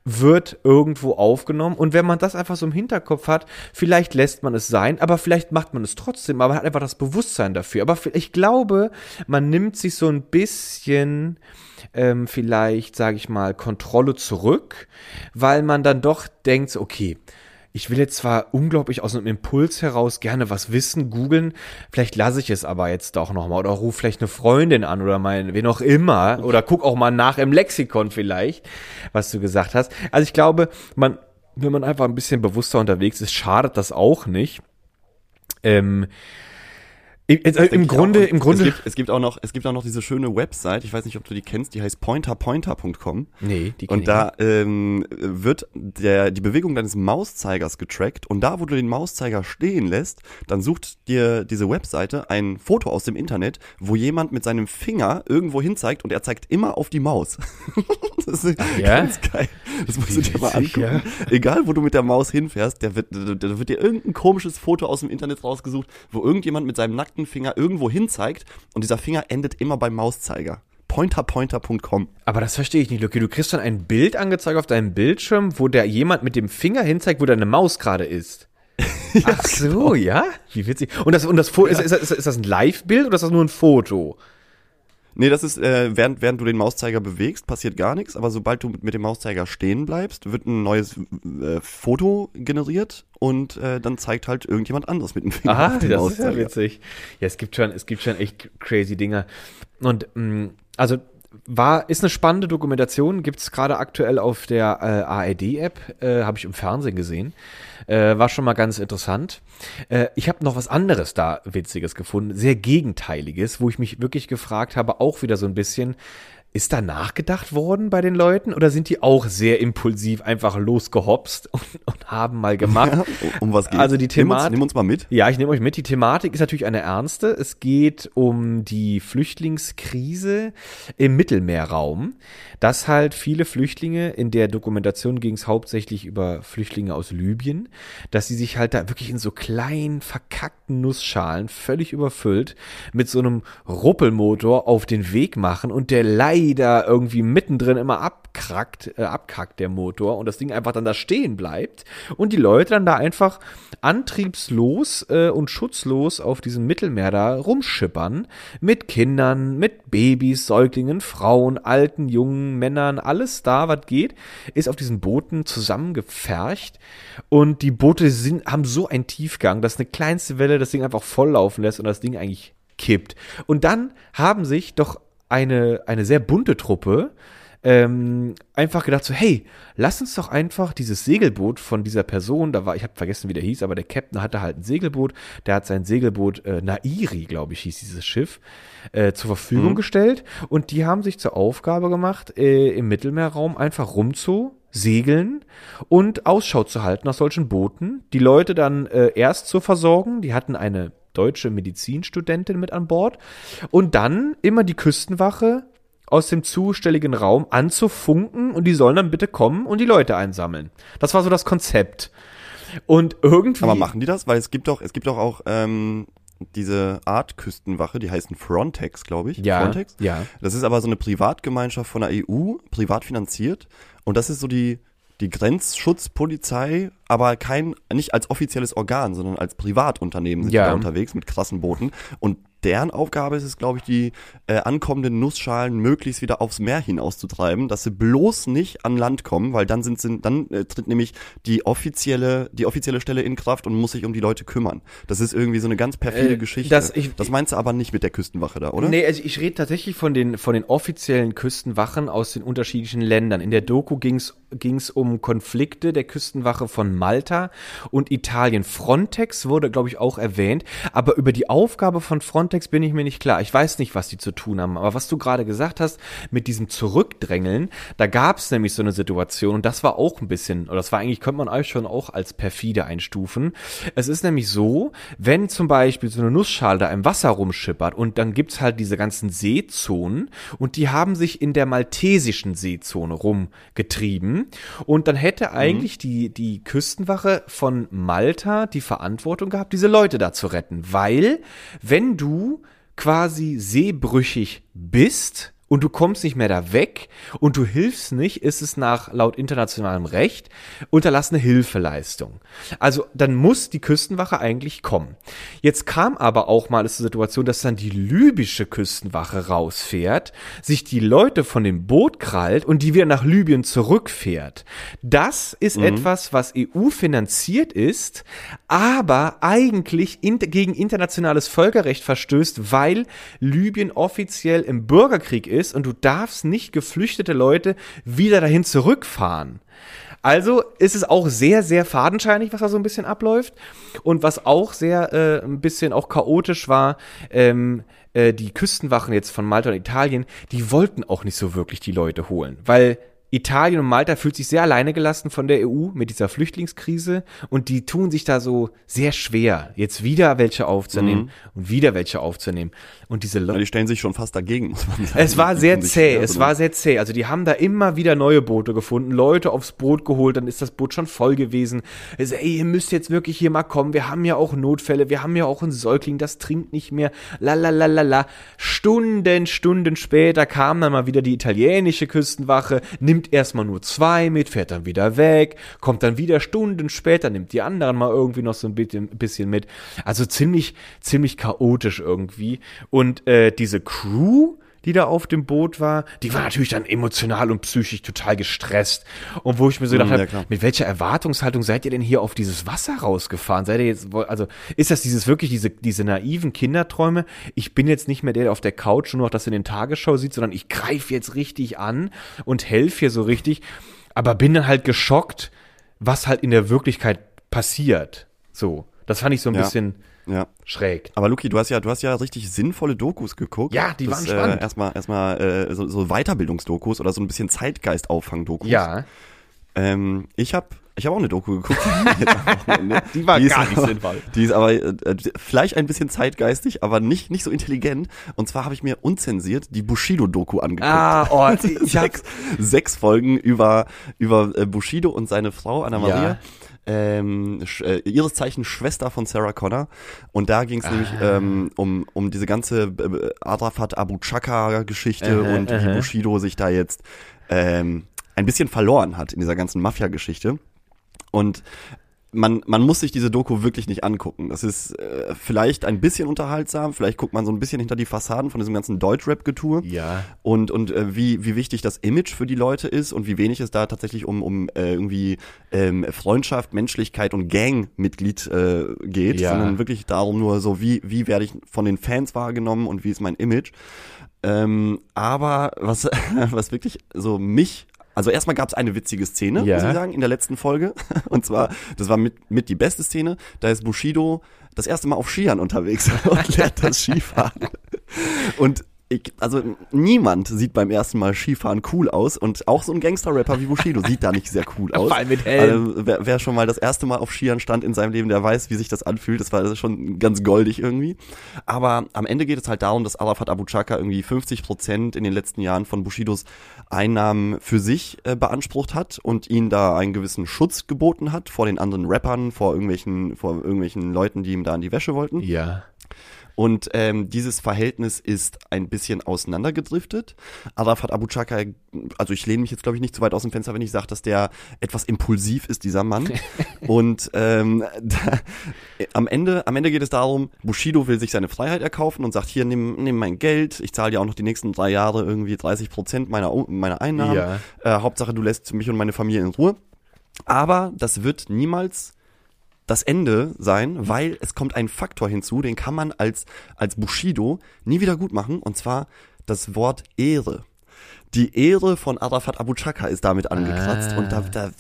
wird irgendwo aufgenommen. Und wenn man das einfach so im Hinterkopf hat, vielleicht lässt man es sein, aber vielleicht macht man es trotzdem, aber man hat einfach das Bewusstsein dafür. Aber ich glaube, man nimmt sich so ein bisschen ähm, vielleicht, sage ich mal, Kontrolle zurück, weil man dann doch denkt, okay, ich will jetzt zwar unglaublich aus einem Impuls heraus gerne was wissen, googeln, vielleicht lasse ich es aber jetzt doch nochmal oder ruf vielleicht eine Freundin an oder mein, wen auch immer oder guck auch mal nach im Lexikon vielleicht, was du gesagt hast. Also ich glaube, man, wenn man einfach ein bisschen bewusster unterwegs ist, schadet das auch nicht. Ähm, also im Grunde, im Grunde. Es gibt, es gibt auch noch, es gibt auch noch diese schöne Website, ich weiß nicht, ob du die kennst, die heißt pointerpointer.com. nee, die kenn Und da ähm, wird der, die Bewegung deines Mauszeigers getrackt und da, wo du den Mauszeiger stehen lässt, dann sucht dir diese Webseite ein Foto aus dem Internet, wo jemand mit seinem Finger irgendwo hin zeigt und er zeigt immer auf die Maus. das ist ja? ganz geil. Das musst du dir mal angucken. Egal, wo du mit der Maus hinfährst, der wird, da wird dir irgendein komisches Foto aus dem Internet rausgesucht, wo irgendjemand mit seinem nackten Finger irgendwo hin zeigt und dieser Finger endet immer beim Mauszeiger. Pointerpointer.com. Aber das verstehe ich nicht, Lucky. Du kriegst dann ein Bild angezeigt auf deinem Bildschirm, wo der jemand mit dem Finger hinzeigt, wo deine Maus gerade ist. Ach so, ja? Wie witzig. Und das, und das Foto, ist, ist, ist, ist das ein Live-Bild oder ist das nur ein Foto? Nee, das ist, äh, während, während du den Mauszeiger bewegst, passiert gar nichts, aber sobald du mit, dem Mauszeiger stehen bleibst, wird ein neues äh, Foto generiert und äh, dann zeigt halt irgendjemand anderes mit dem Finger Aha, auf den das ist ja Mauszeiger. witzig. Ja, es gibt schon, es gibt schon echt crazy Dinger. Und mh, also war, ist eine spannende Dokumentation, gibt's gerade aktuell auf der äh, ARD-App, äh, habe ich im Fernsehen gesehen. Äh, war schon mal ganz interessant. Äh, ich habe noch was anderes da Witziges gefunden, sehr Gegenteiliges, wo ich mich wirklich gefragt habe, auch wieder so ein bisschen, ist da nachgedacht worden bei den Leuten oder sind die auch sehr impulsiv einfach losgehopst und, und haben mal gemacht? Ja, um was geht's? Also die nimm uns, Thematik- nimm uns mal mit. Ja, ich nehme euch mit. Die Thematik ist natürlich eine ernste. Es geht um die Flüchtlingskrise im Mittelmeerraum. Dass halt viele Flüchtlinge, in der Dokumentation ging es hauptsächlich über Flüchtlinge aus Libyen, dass sie sich halt da wirklich in so kleinen, verkackten Nussschalen, völlig überfüllt, mit so einem Ruppelmotor auf den Weg machen und der leider irgendwie mittendrin immer abkrackt, äh, abkackt der Motor und das Ding einfach dann da stehen bleibt und die Leute dann da einfach antriebslos äh, und schutzlos auf diesem Mittelmeer da rumschippern mit Kindern, mit Babys, Säuglingen, Frauen, alten, jungen Männern, alles da, was geht, ist auf diesen Booten zusammengefercht und die Boote sind, haben so einen Tiefgang, dass eine kleinste Welle das Ding einfach volllaufen lässt und das Ding eigentlich kippt. Und dann haben sich doch eine, eine sehr bunte Truppe ähm, einfach gedacht so, hey, lass uns doch einfach dieses Segelboot von dieser Person, da war, ich habe vergessen, wie der hieß, aber der Captain hatte halt ein Segelboot, der hat sein Segelboot äh, Nairi, glaube ich, hieß dieses Schiff, äh, zur Verfügung gestellt und die haben sich zur Aufgabe gemacht, äh, im Mittelmeerraum einfach rumzu segeln und Ausschau zu halten nach solchen Booten, die Leute dann äh, erst zu versorgen, die hatten eine deutsche Medizinstudentin mit an Bord und dann immer die Küstenwache aus dem zustelligen Raum anzufunken und die sollen dann bitte kommen und die Leute einsammeln. Das war so das Konzept. Und irgendwie. Aber machen die das? Weil es gibt doch, es gibt doch auch ähm, diese Art Küstenwache, die heißen Frontex, glaube ich. Ja, Frontex. ja. Das ist aber so eine Privatgemeinschaft von der EU, privat finanziert. Und das ist so die, die Grenzschutzpolizei, aber kein, nicht als offizielles Organ, sondern als Privatunternehmen sind Ja. die da unterwegs mit krassen Booten. Und deren Aufgabe ist es, glaube ich, die äh, ankommenden Nussschalen möglichst wieder aufs Meer hinauszutreiben, dass sie bloß nicht an Land kommen, weil dann sind, sind dann äh, tritt nämlich die offizielle, die offizielle Stelle in Kraft und muss sich um die Leute kümmern. Das ist irgendwie so eine ganz perfide Äh, Geschichte. das- ich- das meinst du aber nicht mit der Küstenwache da, oder? Nee, also ich rede tatsächlich von den, von den offiziellen Küstenwachen aus den unterschiedlichen Ländern. In der Doku ging's ging's um Konflikte der Küstenwache von Malta und Italien. Frontex wurde, glaube ich, auch erwähnt, aber über die Aufgabe von Frontex bin ich mir nicht klar. Ich weiß nicht, was die zu tun haben, aber was du gerade gesagt hast mit diesem Zurückdrängeln, da gab's nämlich so eine Situation und das war auch ein bisschen, oder das war eigentlich, könnte man euch schon auch als perfide einstufen. Es ist nämlich so, wenn zum Beispiel so eine Nussschale da im Wasser rumschippert und dann gibt's halt diese ganzen Seezonen und die haben sich in der maltesischen Seezone rumgetrieben kommen. Und dann hätte eigentlich die, die Küstenwache von Malta die Verantwortung gehabt, diese Leute da zu retten. Weil, wenn du quasi seebrüchig bist, und du kommst nicht mehr da weg und du hilfst nicht, ist es nach laut internationalem Recht unterlassene Hilfeleistung. Also dann muss die Küstenwache eigentlich kommen. Jetzt kam aber auch mal die Situation, dass dann die libysche Küstenwache rausfährt, sich die Leute von dem Boot krallt und die wieder nach Libyen zurückfährt. Das ist etwas, was EU finanziert ist, aber eigentlich in, gegen internationales Völkerrecht verstößt, weil Libyen offiziell im Bürgerkrieg ist und du darfst nicht geflüchtete Leute wieder dahin zurückfahren. Also ist es auch sehr, sehr fadenscheinig, was da so ein bisschen abläuft. Und was auch sehr äh, ein bisschen auch chaotisch war, ähm, äh, die Küstenwachen jetzt von Malta und Italien, die wollten auch nicht so wirklich die Leute holen, weil Italien und Malta fühlt sich sehr alleine gelassen von der EU mit dieser Flüchtlingskrise und die tun sich da so sehr schwer, jetzt wieder welche aufzunehmen und wieder welche aufzunehmen. Und diese Ja, Leute. die stellen sich schon fast dagegen, muss man sagen. Es war sehr zäh, es war sehr zäh. Also die haben da immer wieder neue Boote gefunden, Leute aufs Boot geholt, dann ist das Boot schon voll gewesen. Also, ey, ihr müsst jetzt wirklich hier mal kommen, wir haben ja auch Notfälle, wir haben ja auch einen Säugling, das trinkt nicht mehr, la la la la la. Stunden, Stunden später kam dann mal wieder die italienische Küstenwache, nimmt erstmal nur zwei mit, fährt dann wieder weg, kommt dann wieder Stunden später, nimmt die anderen mal irgendwie noch so ein bisschen, bisschen mit. Also ziemlich, ziemlich chaotisch irgendwie. Und äh, diese Crew, die da auf dem Boot war, die war natürlich dann emotional und psychisch total gestresst. Und wo ich mir so gedacht Mm, ja, habe, mit welcher Erwartungshaltung seid ihr denn hier auf dieses Wasser rausgefahren? Seid ihr jetzt, also ist das dieses wirklich diese, diese naiven Kinderträume? Ich bin jetzt nicht mehr der, der auf der Couch nur noch das in den Tagesschau sieht, sondern ich greife jetzt richtig an und helfe hier so richtig. Aber bin dann halt geschockt, was halt in der Wirklichkeit passiert. So. Das fand ich so ein Ja. bisschen Ja. schräg. Aber Luki, du hast ja, du hast ja richtig sinnvolle Dokus geguckt. Ja, die waren das, spannend. Äh, erstmal, erstmal äh, so, so Weiterbildungsdokus oder so ein bisschen Zeitgeist-Auffang-Dokus. Ja. Ähm, ich habe ich hab auch eine Doku geguckt. Die war ist gar nicht aber, sinnvoll. Die ist aber äh, vielleicht ein bisschen zeitgeistig, aber nicht, nicht so intelligent. Und zwar habe ich mir unzensiert die Bushido-Doku angeguckt. Ah, oh, ich sechs, sechs Folgen über, über äh, Bushido und seine Frau Anna Maria. Ja. Ähm, äh, ihres Zeichen Schwester von Sarah Connor. Und da ging es nämlich Ah. ähm, um, um diese ganze äh, Arafat Abu Chaka-Geschichte Aha, und wie aha. Bushido sich da jetzt ähm, ein bisschen verloren hat in dieser ganzen Mafia-Geschichte. Und man, man muss sich diese Doku wirklich nicht angucken. Das ist äh, vielleicht ein bisschen unterhaltsam, vielleicht guckt man so ein bisschen hinter die Fassaden von diesem ganzen Deutschrap-Getue Ja. und, und äh, wie, wie wichtig das Image für die Leute ist und wie wenig es da tatsächlich um, um äh, irgendwie ähm, Freundschaft, Menschlichkeit und Gangmitglied äh, geht, Ja. sondern wirklich darum nur so, wie, wie werde ich von den Fans wahrgenommen und wie ist mein Image. Ähm, aber was, was wirklich so mich also erstmal gab es eine witzige Szene, Ja. muss ich sagen, in der letzten Folge. Und zwar, das war mit, mit die beste Szene, da ist Bushido das erste Mal auf Skiern unterwegs und lernt das Skifahren. Und ich, also niemand sieht beim ersten Mal Skifahren cool aus und auch so ein Gangster-Rapper wie Bushido sieht da nicht sehr cool aus. Vor allem mit Helm. Also, wer, wer schon mal das erste Mal auf Skiern stand in seinem Leben, der weiß, wie sich das anfühlt. Das war schon ganz goldig irgendwie. Aber am Ende geht es halt darum, dass Arafat Abu Chaka irgendwie 50 Prozent in den letzten Jahren von Bushidos Einnahmen für sich äh, beansprucht hat und ihn da einen gewissen Schutz geboten hat vor den anderen Rappern, vor irgendwelchen, vor irgendwelchen Leuten, die ihm da an die Wäsche wollten. Ja. Und ähm, dieses Verhältnis ist ein bisschen auseinandergedriftet. Arafat Abu Chaka, also ich lehne mich jetzt glaube ich nicht zu weit aus dem Fenster, wenn ich sage, dass der etwas impulsiv ist, dieser Mann. und ähm, da, am Ende, am Ende geht es darum, Bushido will sich seine Freiheit erkaufen und sagt, hier, nimm, nimm mein Geld, ich zahle dir auch noch die nächsten drei Jahre irgendwie 30 Prozent meiner, meiner Einnahmen. Ja. Äh, Hauptsache, du lässt mich und meine Familie in Ruhe. Aber das wird niemals das Ende sein, weil es kommt ein Faktor hinzu, den kann man als, als Bushido nie wieder gut machen, und zwar das Wort Ehre. Die Ehre von Arafat Abu Chaka ist damit angekratzt und da, da,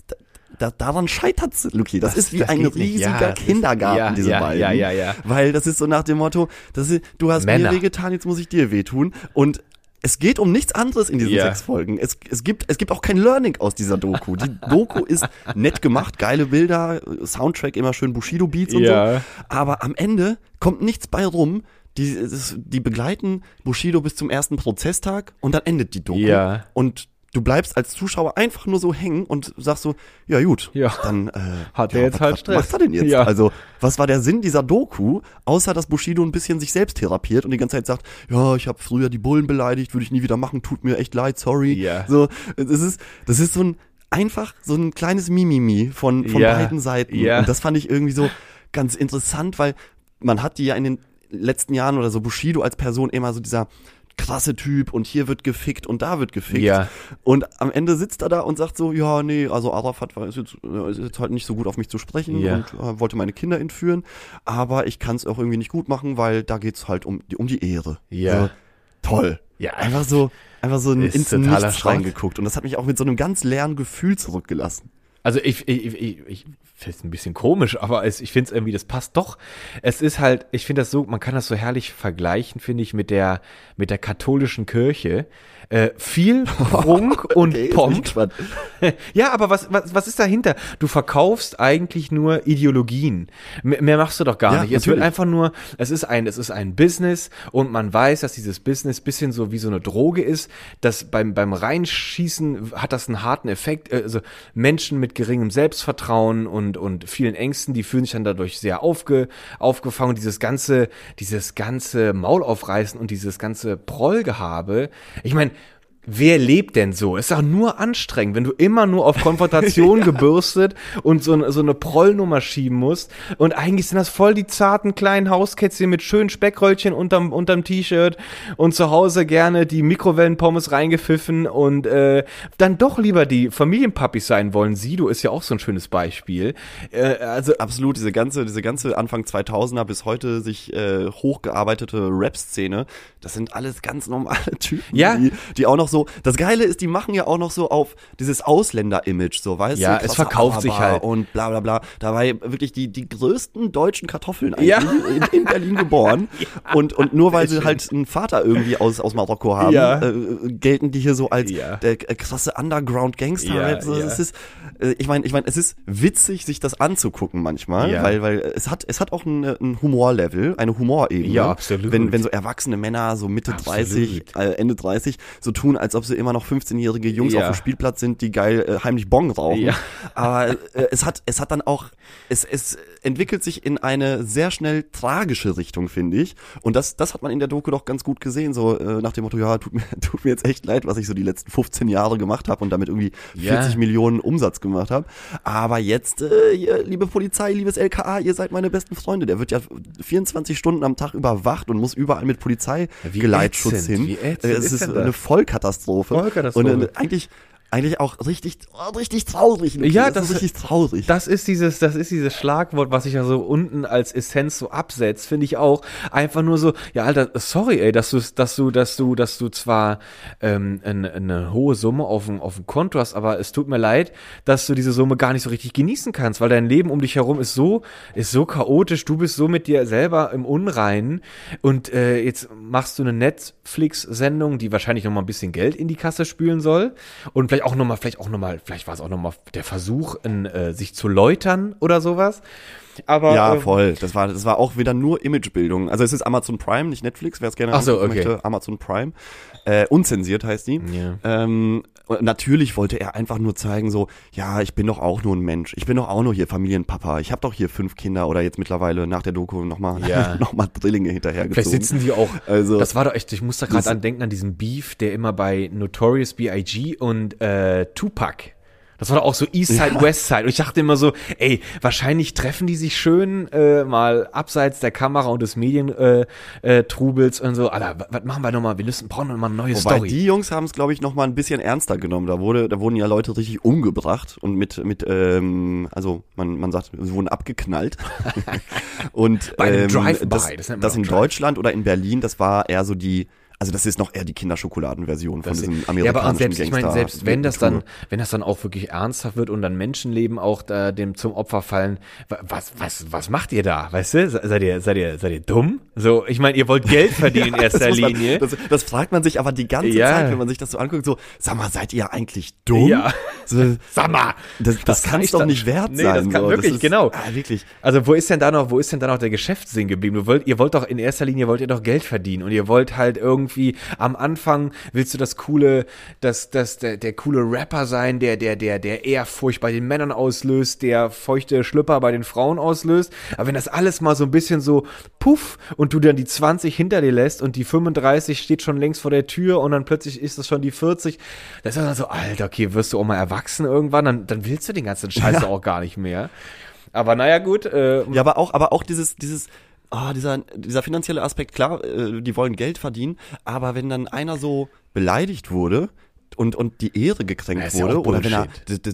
da, daran scheitert's, Luki. Das, Das- ist wie das ein riesiger Ja, das ist- Kindergarten, ja, diese ja, beiden. ja, ja, ja. Weil das ist so nach dem Motto, das ist, du hast Männer. mir wehgetan, jetzt muss ich dir wehtun. Und es geht um nichts anderes in diesen Ja. sechs Folgen. Es, es, gibt, es gibt auch kein Learning aus dieser Doku. Die Doku ist nett gemacht, geile Bilder, Soundtrack immer schön Bushido-Beats und Ja. so. Aber am Ende kommt nichts bei rum. Die, die begleiten Bushido bis zum ersten Prozesstag und dann endet die Doku. Ja. Und du bleibst als Zuschauer einfach nur so hängen und sagst so, ja gut, Ja. dann äh, Hat ja, er jetzt was, halt was Stress. macht er denn jetzt? Ja. Also, was war der Sinn dieser Doku, außer dass Bushido ein bisschen sich selbst therapiert und die ganze Zeit sagt, ja, ich habe früher die Bullen beleidigt, würde ich nie wieder machen, tut mir echt leid, sorry. Ja. So, das ist, das ist so ein einfach so ein kleines Mimimi von, von Ja. beiden Seiten. Ja. Und das fand ich irgendwie so ganz interessant, weil man hat die ja in den letzten Jahren oder so Bushido als Person immer so dieser krasse Typ und hier wird gefickt und da wird gefickt. Ja. Und am Ende sitzt er da und sagt so, ja, nee, also Arafat war ist jetzt, ist jetzt halt nicht so gut auf mich zu sprechen Ja. und äh, wollte meine Kinder entführen, aber ich kann es auch irgendwie nicht gut machen, weil da geht's halt um die, um die Ehre. Ja. So, toll. Ja. Einfach so, einfach so ein ins Nichts Schrott. reingeguckt und das hat mich auch mit so einem ganz leeren Gefühl zurückgelassen. Also ich, ich, ich, ich finde es ein bisschen komisch, aber es, ich finde es irgendwie, das passt doch. Es ist halt, ich finde das so, man kann das so herrlich vergleichen, finde ich, mit der, mit der katholischen Kirche. Äh, viel Prunk und Okay, bin ich Pomp. Ja, aber was, was, was ist dahinter? Du verkaufst eigentlich nur Ideologien. M mehr machst du doch gar Ja, nicht. Es wird natürlich. einfach nur, es ist ein, es ist ein Business und man weiß, dass dieses Business bisschen so wie so eine Droge ist, dass beim, beim Reinschießen hat das einen harten Effekt. Also Menschen mit geringem Selbstvertrauen und, und vielen Ängsten, die fühlen sich dann dadurch sehr aufge, aufgefangen. Dieses ganze, dieses ganze Maulaufreißen und dieses ganze Prollgehabe. Ich meine, Wer lebt denn so? Ist doch nur anstrengend, wenn du immer nur auf Konfrontation gebürstet und so, eine- so eine Prollnummer schieben musst. Und eigentlich sind das voll die zarten kleinen Hauskätzchen mit schönen Speckröllchen unterm, unterm T-Shirt und zu Hause gerne die Mikrowellenpommes reingepfiffen und äh, dann doch lieber die Familienpappis sein wollen. Sido ist ja auch so ein schönes Beispiel. Äh, also Absolut, diese ganze, diese ganze Anfang 2000er bis heute sich äh, hochgearbeitete Rap-Szene, das sind alles ganz normale Typen, Ja. die, die auch noch so, das Geile ist, die machen ja auch noch so auf dieses Ausländer-Image, so, weißt Ja, du? es krasser verkauft sich halt. Und bla bla bla. Dabei wirklich die, die größten deutschen Kartoffeln eigentlich Ja. in, in Berlin geboren. Und, und nur weil sie halt einen Vater irgendwie aus, aus Marokko haben, Ja. äh, gelten die hier so als Ja. der krasse Underground-Gangster-Rap. Ja, so, ja. Es ist, äh, ich meine, ich meine, es ist witzig, sich das anzugucken manchmal, Ja. weil, weil es hat, es hat auch ein, ein Humorlevel, eine Humorebene. Ja, absolut. Wenn, wenn so erwachsene Männer so Mitte Absolut. 30, äh, Ende 30 so tun, als ob sie immer noch 15-jährige Jungs Ja. auf dem Spielplatz sind, die geil äh, heimlich Bong rauchen. Ja. Aber äh, es hat, es hat dann auch, es, es entwickelt sich in eine sehr schnell tragische Richtung, finde ich. Und das, das hat man in der Doku doch ganz gut gesehen, so äh, nach dem Motto, ja, tut mir, tut mir jetzt echt leid, was ich so die letzten 15 Jahre gemacht habe und damit irgendwie Ja. 40 Millionen Umsatz gemacht habe. Aber jetzt, äh, ihr, liebe Polizei, liebes LKA, ihr seid meine besten Freunde. Der wird ja 24 Stunden am Tag überwacht und muss überall mit Polizeigeleitschutz hin. wie ätzend Äh, es ist ist eine Vollkatastrophe. Vollkatastrophe. Und äh, eigentlich, eigentlich auch richtig, oh, richtig traurig. Luki. Ja, das, das- ist richtig traurig. Das ist dieses, das ist dieses Schlagwort, was sich ja so unten als Essenz so absetzt, finde ich auch. Einfach nur so, ja, Alter, sorry, ey, dass du, dass du, dass du, dass du zwar ähm, eine, eine hohe Summe auf dem, auf dem Konto hast, aber es tut mir leid, dass du diese Summe gar nicht so richtig genießen kannst, weil dein Leben um dich herum ist so, ist so chaotisch, du bist so mit dir selber im Unreinen und äh, jetzt machst du eine Netflix-Sendung, die wahrscheinlich noch mal ein bisschen Geld in die Kasse spülen soll und vielleicht auch noch mal, vielleicht auch noch mal, vielleicht war es auch noch mal der Versuch, in, äh, sich zu läutern oder sowas. Aber ja, äh, voll. Das war, das war auch wieder nur Imagebildung. Also es ist Amazon Prime, nicht Netflix, wer es gerne Ach so, okay. möchte. Amazon Prime. Äh, unzensiert heißt die. Ja. Ähm, natürlich wollte er einfach nur zeigen, so, ja, ich bin doch auch nur ein Mensch. Ich bin doch auch nur hier Familienpapa. Ich habe doch hier fünf Kinder oder jetzt mittlerweile nach der Doku nochmal Ja. noch mal Drillinge hinterhergezogen. Vielleicht sitzen die auch. Also- das war doch echt. Ich muss da gerade an denken an diesen Beef, der immer bei Notorious B.I.G. und äh, Tupac. Das war doch auch so Eastside, Ja. Westside. Und ich dachte immer so, ey, wahrscheinlich treffen die sich schön äh, mal abseits der Kamera und des Medientrubels äh, Trubels und so. Alter, wa- was machen wir nochmal? Wir müssen brauchen noch mal eine neue Wobei Story. die Jungs haben es, glaube ich, noch mal ein bisschen ernster genommen. Da wurde, da wurden ja Leute richtig umgebracht und mit, mit, ähm, also man, man sagt, sie wurden abgeknallt. und Bei einem ähm, Drive-by, das, das das, in Drive. Deutschland oder in Berlin, das war eher so die, also das ist noch eher die Kinderschokoladenversion von diesem ja, aber amerikanischen selbst, ich meine, Gangster- selbst wenn das dann, wenn das dann auch wirklich ernsthaft wird und dann Menschenleben auch da dem zum Opfer fallen, wa- was, was, was macht ihr da? Weißt du? Se- Seid ihr, seid ihr, seid ihr dumm? So, ich meine, ihr wollt Geld verdienen in erster man, Linie. Das, das fragt man sich aber die ganze Ja. Zeit, wenn man sich das so anguckt, so, sag mal, seid ihr eigentlich dumm? Ja. So, Sag mal! das das, kann es doch nicht wert Nee, sein. das kann so. wirklich, ist, genau. Ah, wirklich. Also wo ist denn da noch, wo ist denn da noch der Geschäftssinn geblieben? Du wollt, ihr wollt doch in erster Linie wollt ihr doch Geld verdienen und ihr wollt halt irgendwie am Anfang willst du das coole, das, das, der, der coole Rapper sein, der, der, der, der Ehrfurcht bei den Männern auslöst, der feuchte Schlüpper bei den Frauen auslöst. Aber wenn das alles mal so ein bisschen so puff und du dann die 20 hinter dir lässt und die 35 steht schon längst vor der Tür und dann plötzlich ist das schon die 40, das ist dann so, Alter, okay, wirst du auch mal erwachsen irgendwann, dann, dann willst du den ganzen Scheiß Ja. auch gar nicht mehr. Aber naja, gut, äh, Ja, aber auch, aber auch dieses, dieses, ah, dieser, dieser finanzielle Aspekt, klar, äh, die wollen Geld verdienen, aber wenn dann einer so beleidigt wurde, und, und die Ehre gekränkt ja wurde, auch oder wenn er,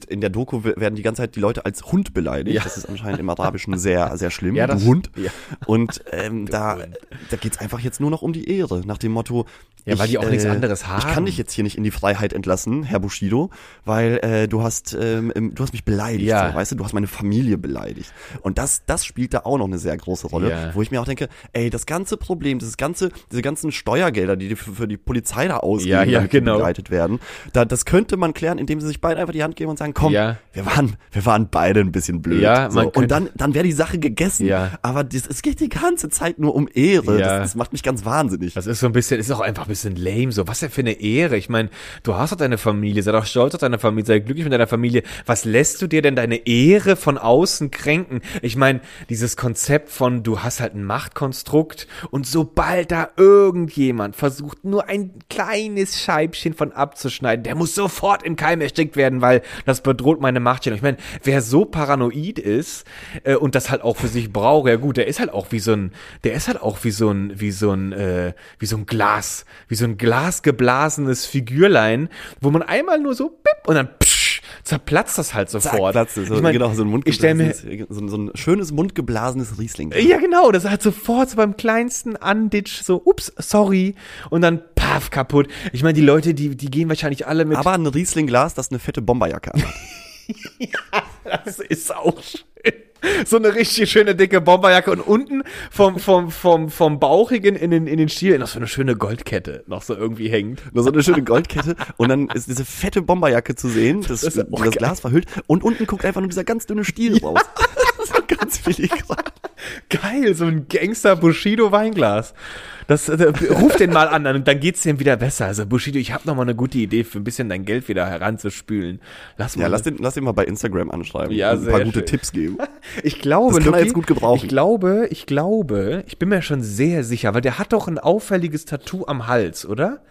in der Doku werden die ganze Zeit die Leute als Hund beleidigt, Ja. das ist anscheinend im Arabischen sehr, sehr schlimm, Ja, das- du Hund. ja. Und ähm, da, Hund. da geht's einfach jetzt nur noch um die Ehre, nach dem Motto, Ja, weil die auch nichts anderes Ich haben. kann dich jetzt hier nicht in die Freiheit entlassen, Herr Bushido, weil äh, du hast, ähm, du hast mich beleidigt, Ja. so, weißt du, du hast meine Familie beleidigt. Und das, das spielt da auch noch eine sehr große Rolle, Ja. wo ich mir auch denke, ey, das ganze Problem, dieses ganze, diese ganzen Steuergelder, die für, für die Polizei da ausgeben, Ja, ja, genau. begleitet werden, da, das könnte man klären, indem sie sich beide einfach die Hand geben und sagen, komm, Ja. wir waren, wir waren beide ein bisschen blöd. Ja, so. Und dann, dann wäre die Sache gegessen. Ja. Aber das, es geht die ganze Zeit nur um Ehre. Ja. Das, das macht mich ganz wahnsinnig. Das ist so ein bisschen, ist auch einfach ein bisschen lame. So, was denn für eine Ehre? Ich meine, du hast doch deine Familie, sei doch stolz auf deine Familie, sei glücklich mit deiner Familie. Was lässt du dir denn deine Ehre von außen kränken? Ich meine, dieses Konzept von, du hast halt ein Machtkonstrukt und sobald da irgendjemand versucht, nur ein kleines Scheibchen von abzuschneiden, der muss sofort im Keim erstickt werden, weil das bedroht meine Machtstellung. Ich meine, wer so paranoid ist äh, und das halt auch für sich braucht, ja gut, der ist halt auch wie so ein, der ist halt auch wie so ein, wie so ein, äh, wie so ein Glas, wie so ein glasgeblasenes Figürlein, wo man einmal nur so bip und dann psch, zerplatzt das halt sofort. Platz, so, ich mein, genau, so ein mundgeblasenes, so, ein- so ein schönes mundgeblasenes Riesling. ja, genau, das ist halt sofort so beim kleinsten Anditch so, ups, sorry, und dann paff, kaputt. Ich meine, die Leute, die, die gehen wahrscheinlich alle mit, Aber ein Riesling-Glas, das eine fette Bomberjacke hat. das ist auch schön. So eine richtig schöne dicke Bomberjacke und unten vom, vom, vom, vom Bauchigen in den, in den Stiel noch so eine schöne Goldkette noch so irgendwie hängt. Nur so eine schöne Goldkette und dann ist diese fette Bomberjacke zu sehen, das, ist das, geil. Glas verhüllt und unten guckt einfach nur dieser ganz dünne Stiel raus. so ganz filigran. Geil, so ein Gangster Bushido Weinglas. Das, äh, ruf den mal an, dann, dann geht's dir wieder besser. Also Bushido, ich habe noch mal eine gute Idee für ein bisschen dein Geld wieder heranzuspülen. Lass mal. Ja, lass den, lass den mal bei Instagram anschreiben Ja, und ein paar sehr gute schön. Tipps geben. Ich glaube, Das kann er Lucky, jetzt gut gebrauchen. Ich glaube, ich glaube, ich bin mir schon sehr sicher, weil der hat doch ein auffälliges Tattoo am Hals, oder?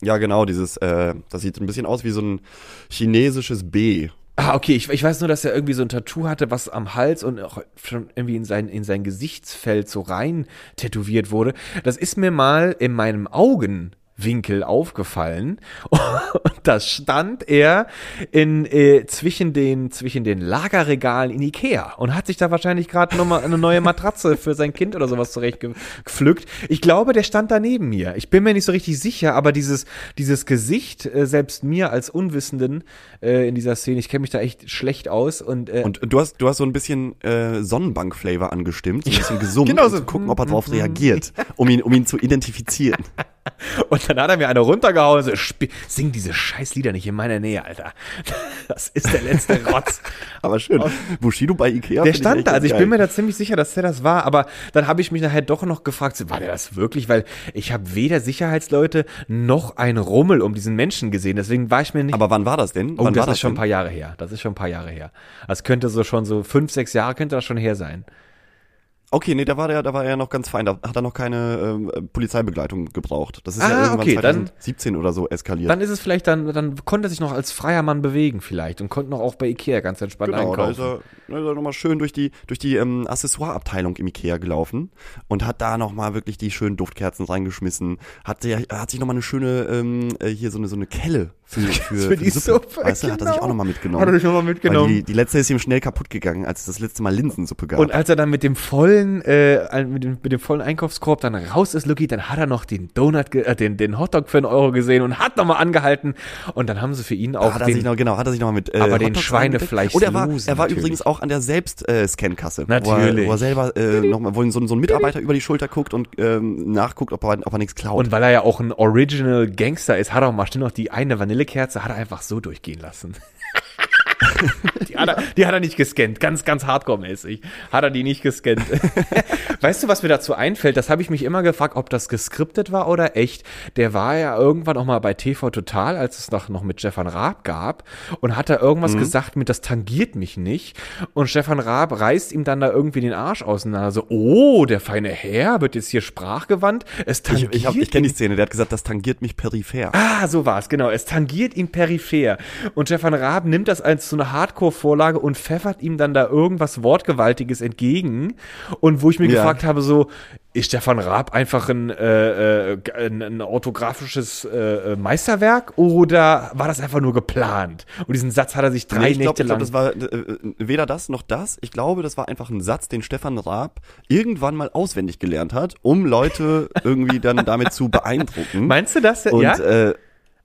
Ja, genau, dieses, äh, das sieht ein bisschen aus wie so ein chinesisches B. Ah, okay, ich, ich weiß nur, dass er irgendwie so ein Tattoo hatte, was am Hals und auch schon irgendwie in sein, in sein Gesichtsfeld so rein tätowiert wurde. Das ist mir mal in meinem Augenwinkel aufgefallen. Und da stand er in, äh, zwischen, den, zwischen den Lagerregalen in Ikea und hat sich da wahrscheinlich gerade nochmal eine neue Matratze für sein Kind oder sowas zurechtgepflückt. Ich glaube, der stand da neben mir. Ich bin mir nicht so richtig sicher, aber dieses, dieses Gesicht, äh, selbst mir als Unwissenden äh, in dieser Szene, ich kenne mich da echt schlecht aus und, äh, Und du hast, du hast so ein bisschen äh, Sonnenbank-Flavor angestimmt, so ein bisschen gesummt, genau um so. zu gucken, ob er darauf reagiert, um ihn, um ihn zu identifizieren. Und dann hat er mir eine runtergehauen so, "Sp- sing diese scheiß Lieder nicht in meiner Nähe, Alter. Das ist der letzte Rotz. Aber schön. Bushido bei Ikea. Der stand da, also ich geil. bin mir da ziemlich sicher, dass der das war, aber dann habe ich mich nachher doch noch gefragt, war der das wirklich? Weil ich habe weder Sicherheitsleute noch ein Rummel um diesen Menschen gesehen, deswegen war ich mir nicht... Aber wann war das denn? oh, wann das war ist schon ein paar Jahre her, das ist schon ein paar Jahre her. Das könnte so schon so fünf, sechs Jahre könnte das schon her sein. Okay, nee, da war der, da war er noch ganz fein. Da hat er noch keine ähm, Polizeibegleitung gebraucht. Das ist Ah, ja irgendwann okay, dann- 2017 oder so eskaliert. Dann ist es vielleicht dann, dann konnte er sich noch als freier Mann bewegen vielleicht und konnte noch auch bei Ikea ganz entspannt Genau, einkaufen. er, da ist er nochmal schön durch die, durch die ähm, Accessoire-Abteilung im Ikea gelaufen und hat da nochmal wirklich die schönen Duftkerzen reingeschmissen. Hat, der, hat sich nochmal eine schöne, ähm, äh, hier so eine, so eine Kelle für, für, Für die Suppe, Weißt du, hat er sich genau. auch nochmal mitgenommen. Hat er sich noch mal mitgenommen. Die, die letzte ist ihm schnell kaputt gegangen, als es das letzte Mal Linsensuppe gab. Und als er dann mit dem vollen, äh, mit dem, mit dem vollen Einkaufskorb dann raus ist, Lucky, dann hat er noch den Donut, äh, den, den Hotdog für einen Euro gesehen und hat nochmal angehalten. Und dann haben sie für ihn auch hat er sich den, noch, genau, hat er sich noch mal mit äh, Aber den Schweinefleisch. Und er war, losen, er war natürlich. übrigens auch an der Selbst-Scan-Kasse. Wo er, Natürlich. wo er selber äh, nochmal, wo so, ein- so ein Mitarbeiter über die Schulter guckt und ähm, nachguckt, ob er, ob er nichts klaut. und weil er ja auch ein Original Gangster ist, hat er auch mal schnell noch die eine Vanillekerze, hat er einfach so durchgehen lassen. Die hat er, die hat er nicht gescannt, ganz, ganz hardcore-mäßig. Hat er die nicht gescannt. weißt du, was mir dazu einfällt? Das habe ich mich immer gefragt, ob das geskriptet war oder echt. Der war ja irgendwann auch mal bei TV Total, als es noch, noch mit Stefan Raab gab und hat da irgendwas Mhm. gesagt mit, das tangiert mich nicht. Und Stefan Raab reißt ihm dann da irgendwie den Arsch auseinander. So, oh, der feine Herr wird jetzt hier sprachgewandt. Es Ich, tangiert ich, hab- ich kenne die Szene, der hat gesagt, das tangiert mich peripher. Ah, so war's, genau. Es tangiert ihn peripher. Und Stefan Raab nimmt das als so eine Hardcore-Vorlage und pfeffert ihm dann da irgendwas Wortgewaltiges entgegen. Und wo ich mir Ja. gefragt habe, so, ist Stefan Raab einfach ein, äh, äh, ein, ein orthografisches äh, äh, Meisterwerk oder war das einfach nur geplant? Und diesen Satz hat er sich drei Nee, ich glaube, Nächte lang. glaub, das war äh, weder das noch das. Ich glaube, das war einfach ein Satz, den Stefan Raab irgendwann mal auswendig gelernt hat, um Leute irgendwie dann damit zu beeindrucken. Meinst du das? und, ja?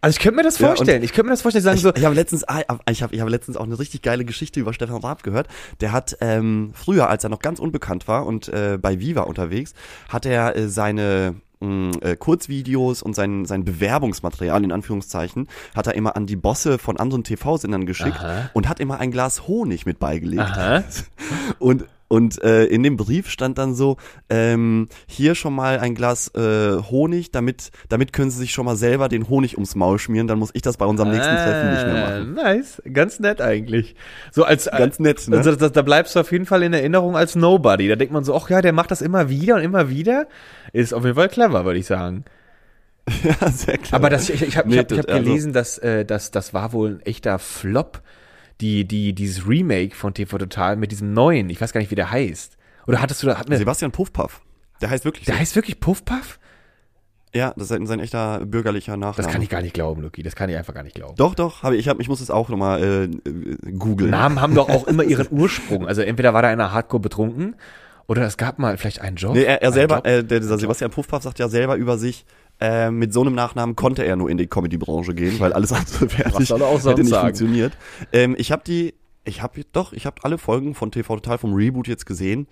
Also ich könnte mir das Ja, vorstellen. ich könnte mir das vorstellen, sagen Ich, so, ich habe letztens, ah, ich habe ich hab letztens auch eine richtig geile Geschichte über Stefan Raab gehört. Der hat ähm, früher, als er noch ganz unbekannt war und äh, bei Viva unterwegs, hat er äh, seine mh, äh, Kurzvideos und sein, sein Bewerbungsmaterial in Anführungszeichen hat er immer an die Bosse von anderen TV-Sendern geschickt Aha. und hat immer ein Glas Honig mit beigelegt. Aha. Und und äh, in dem Brief stand dann so, ähm, hier schon mal ein Glas äh, Honig, damit, damit können Sie sich schon mal selber den Honig ums Maul schmieren, dann muss ich das bei unserem nächsten Treffen nicht mehr Ah, machen. Nice, ganz nett eigentlich. So als Ganz nett, ne? Also da, da bleibst du auf jeden Fall in Erinnerung als Nobody. Da denkt man so, ach ja, der macht das immer wieder und immer wieder. Ist auf jeden Fall clever, würde ich sagen. Ja, sehr klar. Aber das, ich, ich habe Nee, ich hab, ich hab also- gelesen, dass äh, das, das war wohl ein echter Flop. Die, die, dieses Remake von TV Total mit diesem neuen, ich weiß gar nicht, wie der heißt. Oder hattest du da, hat Sebastian Puffpaff. Der heißt wirklich der so. heißt wirklich Puffpuff? Ja, das ist sein, echter bürgerlicher Nachname. Das kann ich gar nicht glauben, Luki. Das kann ich einfach gar nicht glauben. Doch, doch, habe ich, ich, hab, ich muss es auch nochmal äh, äh, googeln. Namen haben doch auch immer ihren Ursprung. Also entweder war da einer hardcore betrunken oder es gab mal vielleicht einen Job. Nee, er, er selber, Job. äh, der, dieser Sebastian Puffpaff sagt ja selber über sich, äh, mit so einem Nachnamen konnte er nur in die Comedy-Branche gehen, weil alles andere er sonst hätte nicht sagen? funktioniert. Ähm, ich habe die, ich habe doch, ich habe alle Folgen von TV Total vom Reboot jetzt gesehen.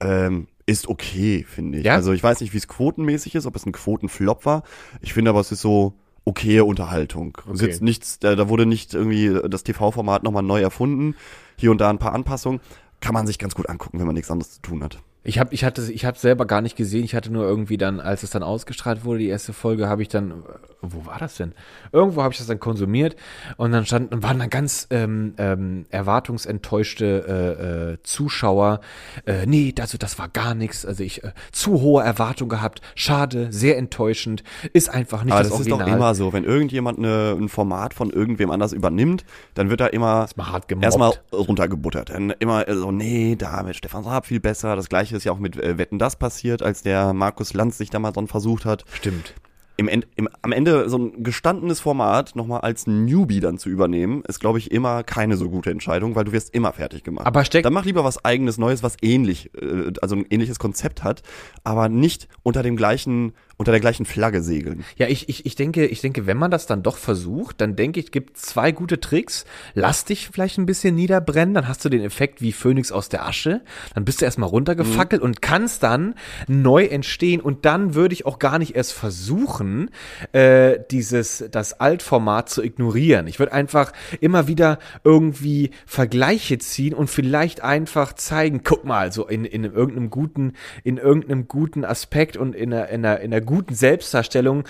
Ähm, ist okay, finde ich. Ja? Also ich weiß nicht, wie es quotenmäßig ist, ob es ein Quotenflop war. Ich finde aber, es ist so okaye Unterhaltung. Es ist Okay. jetzt nichts, da, da wurde nicht irgendwie das TV-Format nochmal neu erfunden. Hier und da ein paar Anpassungen. Kann man sich ganz gut angucken, wenn man nichts anderes zu tun hat. Ich habe ich hatte ich habe selber gar nicht gesehen. Ich hatte nur irgendwie dann, als es dann ausgestrahlt wurde, die erste Folge, habe ich dann, wo war das denn? Irgendwo habe ich das dann konsumiert und dann standen waren dann ganz ähm, ähm, erwartungsenttäuschte äh, äh, Zuschauer. Äh, nee, also das war gar nichts. Also ich äh, zu hohe Erwartung gehabt. Schade, sehr enttäuschend. Ist einfach nicht Aber das, das, ist Original. doch immer so, wenn irgendjemand eine, ein Format von irgendwem anders übernimmt, dann wird er immer Erstmal hart gemobbt. erstmal runtergebuttert. Dann immer so, nee, da mit Stefan Raab viel besser. Das gleiche ist ja auch mit äh, Wetten das passiert, als der Markus Lanz sich da mal dran versucht hat. Stimmt. Im, End, im, am Ende so ein gestandenes Format nochmal als Newbie dann zu übernehmen, ist, glaube ich, immer keine so gute Entscheidung, weil du wirst immer fertig gemacht. Aber steckt- Dann mach lieber was eigenes, Neues, was ähnlich, äh, also ein ähnliches Konzept hat, aber nicht unter dem gleichen, unter der gleichen Flagge segeln. Ja, ich, ich, ich denke, ich denke, wenn man das dann doch versucht, dann denke ich, gibt zwei gute Tricks. Lass dich vielleicht ein bisschen niederbrennen, dann hast du den Effekt wie Phönix aus der Asche. Dann bist du erstmal runtergefackelt und kannst dann neu entstehen. Und dann würde ich auch gar nicht erst versuchen, äh, dieses, das Altformat zu ignorieren. Ich würde einfach immer wieder irgendwie Vergleiche ziehen und vielleicht einfach zeigen, guck mal, so in, in irgendeinem guten, in irgendeinem guten Aspekt und in einer, in einer, in einer guten Selbstdarstellung,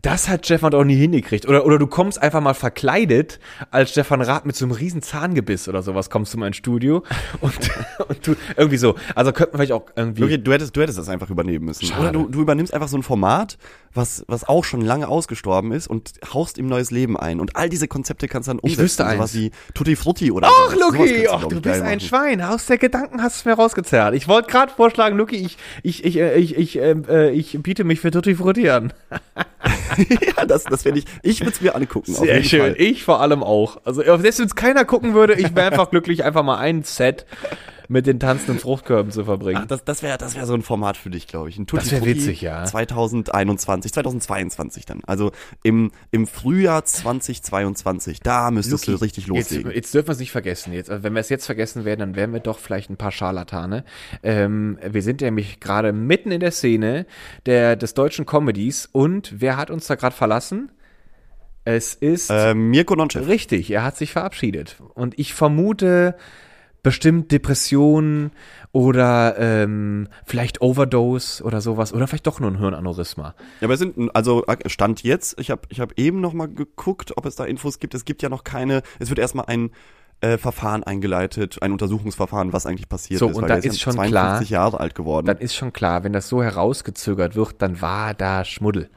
das hat Stefan doch nie hingekriegt. Oder, oder du kommst einfach mal verkleidet als Stefan Rath mit so einem riesen Zahngebiss oder sowas, kommst du mal ins Studio und, und du, irgendwie so. Also könnte man vielleicht auch irgendwie. Okay, du hättest, du hättest das einfach übernehmen müssen. Schade. Oder du, du übernimmst einfach so ein Format, was, was auch schon lange ausgestorben ist und haust ihm neues Leben ein. Und all diese Konzepte kannst du dann umsetzen. wüsste eins. Sowas wie Tutti Frutti oder Ach, sowas. Luki, ach, du ich, bist ein. Schwein. Aus der Gedanken hast du es mir rausgezerrt. Ich wollte gerade vorschlagen, Luki, ich, ich, ich, äh, ich, ich, ähm, äh, ich biete mich für Tutti Frutti an. ja, das, das werde ich, ich würde es mir angucken. Sehr schön. Fall. Ich vor allem auch. Also, selbst wenn es keiner gucken würde, ich wäre einfach glücklich, einfach mal ein Set mit den tanzenden Fruchtkörben zu verbringen. Ach, das, das wäre das wär so ein Format für dich, glaube ich. Ein Tutti Das wär Frutti witzig, ja. 2021, 2022 dann. Also im, im Frühjahr 2022, da müsstest du richtig Jetzt, loslegen. jetzt dürfen wir es nicht vergessen. Jetzt, also wenn wir es jetzt vergessen werden, dann wären wir doch vielleicht ein paar Scharlatane. Ähm, wir sind nämlich gerade mitten in der Szene der, des deutschen Comedies und wer hat uns da gerade verlassen? Es ist Äh, Mirko Nonchev. richtig, er hat sich verabschiedet. Und ich vermute bestimmt Depressionen oder ähm, vielleicht Overdose oder sowas oder vielleicht doch nur ein Hirnaneurysma. Ja, aber es sind, also Stand jetzt, ich habe ich hab eben noch mal geguckt, ob es da Infos gibt. Es gibt ja noch keine, es wird erstmal ein äh, Verfahren eingeleitet, ein Untersuchungsverfahren, was eigentlich passiert So, ist. und weil da ist ja schon 52 klar, Jahre alt geworden. Dann ist schon klar, wenn das so herausgezögert wird, dann war da Schmuddel.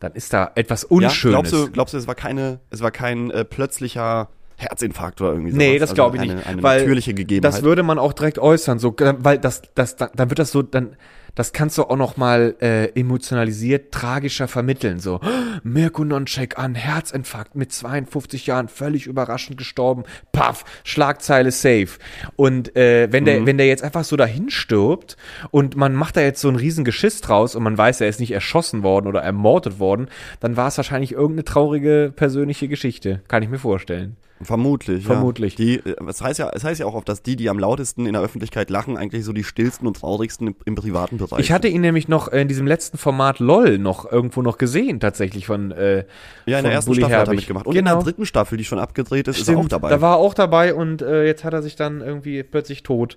Dann ist da etwas ja, Unschönes. glaubst du, glaubst du, es war keine, es war kein äh, plötzlicher Herzinfarkt oder irgendwie sowas? Nee, das Also glaube ich eine, nicht. Eine weil natürliche Gegebenheit. Das würde man auch direkt äußern, so, äh, weil das, das, dann dann wird das so, dann, das kannst du auch noch mal äh, emotionalisiert, tragischer vermitteln. So, Mirko Nonchek an Herzinfarkt mit 52 Jahren, völlig überraschend gestorben. Paff, Schlagzeile safe. Und äh, wenn der, wenn der jetzt einfach so dahin stirbt und man macht da jetzt so ein riesen Geschiss draus und man weiß, er ist nicht erschossen worden oder ermordet worden, dann war es wahrscheinlich irgendeine traurige persönliche Geschichte. Kann ich mir vorstellen. Vermutlich. Vermutlich. Ja. Die, äh, es heißt ja, es heißt ja auch oft, dass die, die am lautesten in der Öffentlichkeit lachen, eigentlich so die stillsten und traurigsten im, im privaten Bereich. Ich hatte ihn nämlich noch in diesem letzten Format LOL noch irgendwo noch gesehen, tatsächlich von äh, ja, in von der ersten Bully Staffel hat er Herbig. mitgemacht. Und genau. in der dritten Staffel, die schon abgedreht ist, ist er Stimmt, auch dabei. Da war er auch dabei und äh, jetzt hat er sich dann irgendwie plötzlich tot.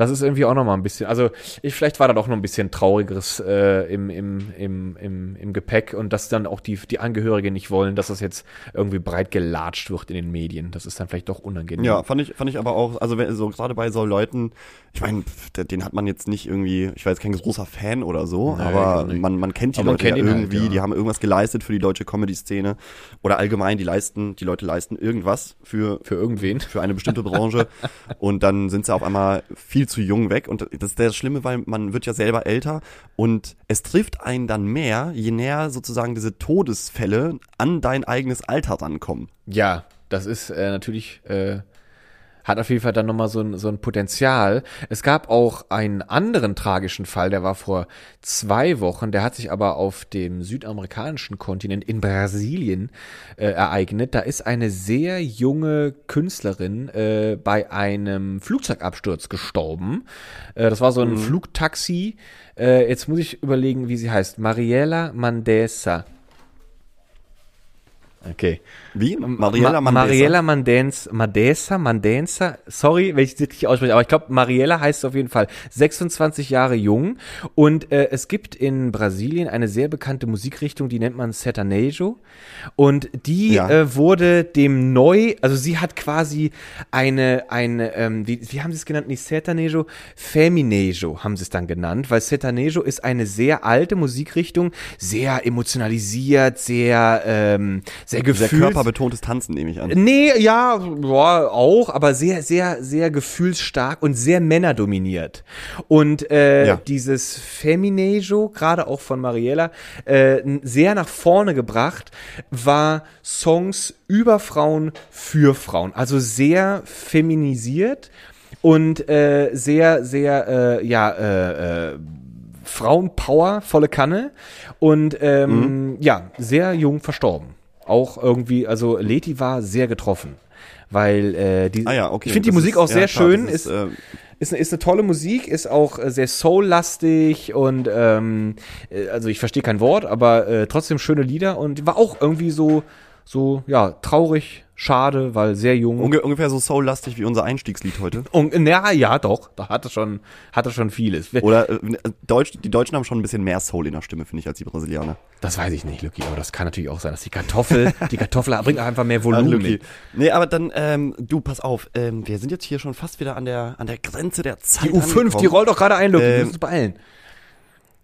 Das ist irgendwie auch noch mal ein bisschen, also ich, vielleicht war da doch noch ein bisschen traurigeres äh, im, im, im, im, im Gepäck und dass dann auch die, die Angehörigen nicht wollen, dass das jetzt irgendwie breit gelatscht wird in den Medien. Das ist dann vielleicht doch unangenehm. Ja, fand ich, fand ich aber auch, also wenn, so gerade bei so Leuten, ich meine, den hat man jetzt nicht irgendwie, ich jetzt kein großer Fan oder so, Nee, aber man, man kennt die Aber Leute kennt ja halt, irgendwie, ja. die haben irgendwas geleistet für die deutsche Comedy-Szene oder allgemein, die leisten, die Leute leisten irgendwas für, Für irgendwen. für eine bestimmte Branche und dann sind sie auf einmal viel zu jung weg und das ist das Schlimme, weil man wird ja selber älter und es trifft einen dann mehr, je näher sozusagen diese Todesfälle an dein eigenes Alter rankommen. Ja, das ist äh, natürlich, äh, hat auf jeden Fall dann nochmal so ein, so ein Potenzial. Es gab auch einen anderen tragischen Fall, der war vor zwei Wochen, der hat sich aber auf dem südamerikanischen Kontinent in Brasilien äh, ereignet. Da ist eine sehr junge Künstlerin äh, bei einem Flugzeugabsturz gestorben. Äh, das war so ein Flugtaxi. Äh, jetzt muss ich überlegen, wie sie heißt. Mariela Mandesa. Okay. Wie? Mariella Ma Mandesa? Mariella Mandens, Mandesa, Mandensa, sorry, wenn ich das richtig ausspreche, aber ich glaube, Mariella heißt es auf jeden Fall 26 Jahre jung und äh, es gibt in Brasilien eine sehr bekannte Musikrichtung, die nennt man Sertanejo und die Ja. äh, wurde dem neu, also sie hat quasi eine, eine ähm, wie, wie haben sie es genannt, nicht Sertanejo, Feminejo haben sie es dann genannt, weil Sertanejo ist eine sehr alte Musikrichtung, sehr emotionalisiert, sehr, ähm, sehr Sehr gefühlt. Körperbetontes Tanzen, nehme ich an. Nee, ja, ja, auch, aber sehr, sehr, sehr gefühlsstark und sehr männerdominiert. Und äh, Ja. dieses Feminejo, gerade auch von Mariella, äh, sehr nach vorne gebracht, war Songs über Frauen für Frauen. Also sehr feminisiert und äh, sehr, sehr, äh, ja, äh, äh, Frauenpower, volle Kanne und ähm, ja, sehr jung verstorben. Auch irgendwie, also Leti war sehr getroffen, weil äh, die, Ah ja, okay. ich finde die Musik ist- auch ja, sehr klar, schön, ist, ist, äh, ist, ist eine tolle Musik, ist auch äh, sehr soul-lastig und ähm, äh, also ich verstehe kein Wort, aber äh, trotzdem schöne Lieder und war auch irgendwie so, so, ja, traurig, schade, weil sehr jung. unge ungefähr so soul-lastig wie unser Einstiegslied heute. Und, na ja, doch, da hatte schon, hatte schon vieles. Oder äh, Deutsch, die Deutschen haben schon ein bisschen mehr Soul in der Stimme, finde ich, als die Brasilianer. Das weiß ich nicht, Lucky, aber das kann natürlich auch sein, dass die Kartoffel, die Kartoffel bringt auch einfach mehr Ah, Volumen mit. Nee, aber dann, ähm, du, pass auf, ähm, wir sind jetzt hier schon fast wieder an der, an der Grenze der Zeit. Die U5, die angekommen. rollt doch gerade ein, Lucky, wir Ähm, müssen uns beeilen.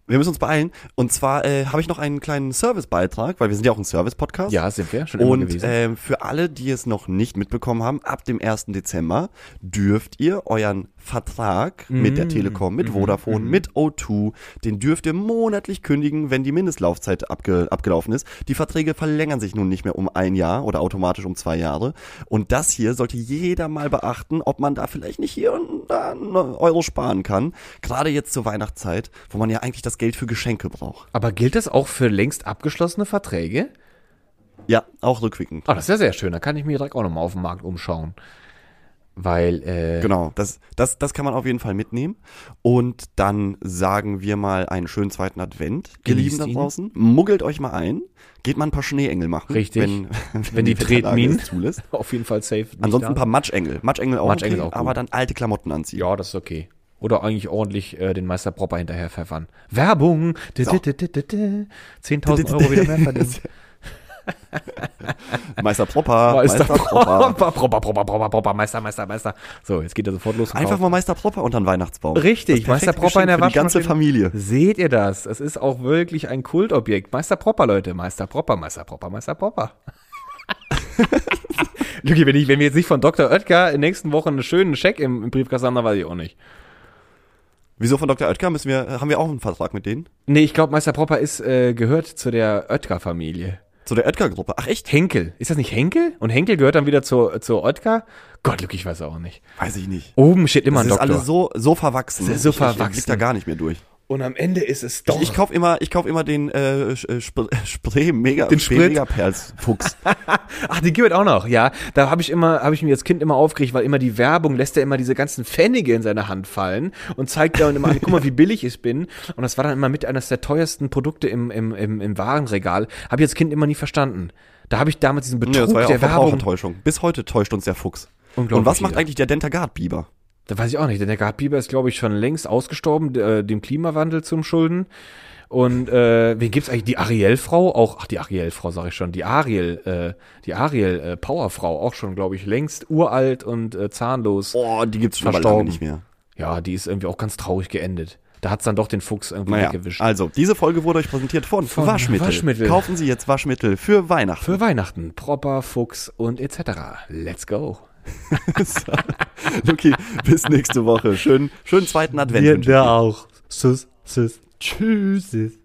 Wir müssen uns beeilen. Und zwar äh, habe ich noch einen kleinen Servicebeitrag, weil wir sind ja auch ein Service-Podcast. Ja, sind wir, schon immer Und gewesen. ähm, für alle, die es noch nicht mitbekommen haben, ab dem 1. Dezember dürft ihr euren Vertrag mit Mm. der Telekom, mit Vodafone, mit O2, den dürft ihr monatlich kündigen, wenn die Mindestlaufzeit abge abgelaufen ist. Die Verträge verlängern sich nun nicht mehr um ein Jahr oder automatisch um zwei Jahre. Und das hier sollte jeder mal beachten, ob man da vielleicht nicht hier und da einen Euro sparen kann. Gerade jetzt zur Weihnachtszeit, wo man ja eigentlich das Geld für Geschenke braucht. aber gilt das auch für längst abgeschlossene Verträge? Ja, auch rückwirkend. Ah, das ist ja sehr schön, da kann ich mir direkt auch nochmal auf dem Markt umschauen. Weil, äh, Genau, das, das, das kann man auf jeden Fall mitnehmen. Und dann sagen wir mal einen schönen zweiten Advent, ihr Lieben da draußen. Muggelt euch mal ein. Geht mal ein paar Schneeengel machen. Richtig. Wenn, Wenn die Wetterlage Tretminen zulässt. auf jeden Fall safe. Ansonsten ein paar Matschengel. Matschengel auch, Matschengel okay, auch gut. aber dann alte Klamotten anziehen. Ja, das ist okay. Oder eigentlich ordentlich äh, den Meister Propper hinterher pfeffern. Werbung! So. 10.000 Euro wieder mehr verdienen. Meister Propper, Meister Meister Propper. Propper, Propper, Propper, Propper, Propper, Meister, Meister, Meister. So, jetzt geht er sofort los. Einfach kauft. mal Meister Propper unter den Weihnachtsbaum. Richtig, Meister Propper in der für die ganze Waschmaschine. Familie. Seht ihr das? Es ist auch wirklich ein Kultobjekt. Meister Propper, Leute. Meister Propper, Meister Propper, Meister Propper. Luki, wenn, ich, wenn wir jetzt nicht von Dr. Oetker in den nächsten Wochen einen schönen Scheck im, im Briefkasten haben, dann weiß ich auch nicht. Wieso von Dr. Oetker müssen wir, haben wir auch einen Vertrag mit denen? Nee, ich glaube, Meister Propper ist, äh, gehört zu der Oetker-Familie. Zu der Oetker-Gruppe. Ach echt? Henkel. Ist das nicht Henkel? Und Henkel gehört dann wieder zur, zur Oetker? Gott, Luki, ich weiß auch nicht. Weiß ich nicht. Oben steht immer Das ein ist Doktor. alles so, so verwachsen. Das ist so Ich- Ich, ich verwachsen. blick da gar nicht mehr durch. Und am Ende ist es doch. Ich, ich kauf immer, ich kauf immer den äh, äh, Sp Spray Mega Den Spray Sprit? Megaperls Fuchs. Ach, die gibt es auch noch, ja. Da habe ich immer, habe ich mir als Kind immer aufgeregt, weil immer die Werbung lässt er immer diese ganzen Pfennige in seine Hand fallen und zeigt dann immer an, guck mal, wie billig ich bin. Und das war dann immer mit eines der teuersten Produkte im, im, im, im Warenregal. Habe ich als Kind immer nie verstanden. Da habe ich damals diesen Nee, Betrug das war ja der auch Werbung. Bis heute täuscht uns der Fuchs. Unglaublich, Und was macht eigentlich der Dentagard Biber? Da weiß ich auch nicht, denn der Gartbiber ist, glaube ich, schon längst ausgestorben, äh, dem Klimawandel zum Schulden. Und äh, wen gibt's eigentlich? Die Ariel-Frau? Auch, ach, die Ariel-Frau sage ich schon. Die Ariel, äh, die Ariel-Powerfrau, auch schon, glaube ich, längst uralt und äh, zahnlos. Oh, die gibt's schon lange nicht mehr. Ja, die ist irgendwie auch ganz traurig geendet. Da hat's dann doch den Fuchs irgendwie Naja, weggewischt. also, diese Folge wurde euch präsentiert von, Von Waschmittel. Waschmittel. Kaufen Sie jetzt Waschmittel für Weihnachten. Für Weihnachten. Propper, Fuchs und etc. Let's go. Okay, bis nächste Woche. Schön, schönen zweiten Advent. ich dir. auch. Tschüss, tschüss. Tschüss.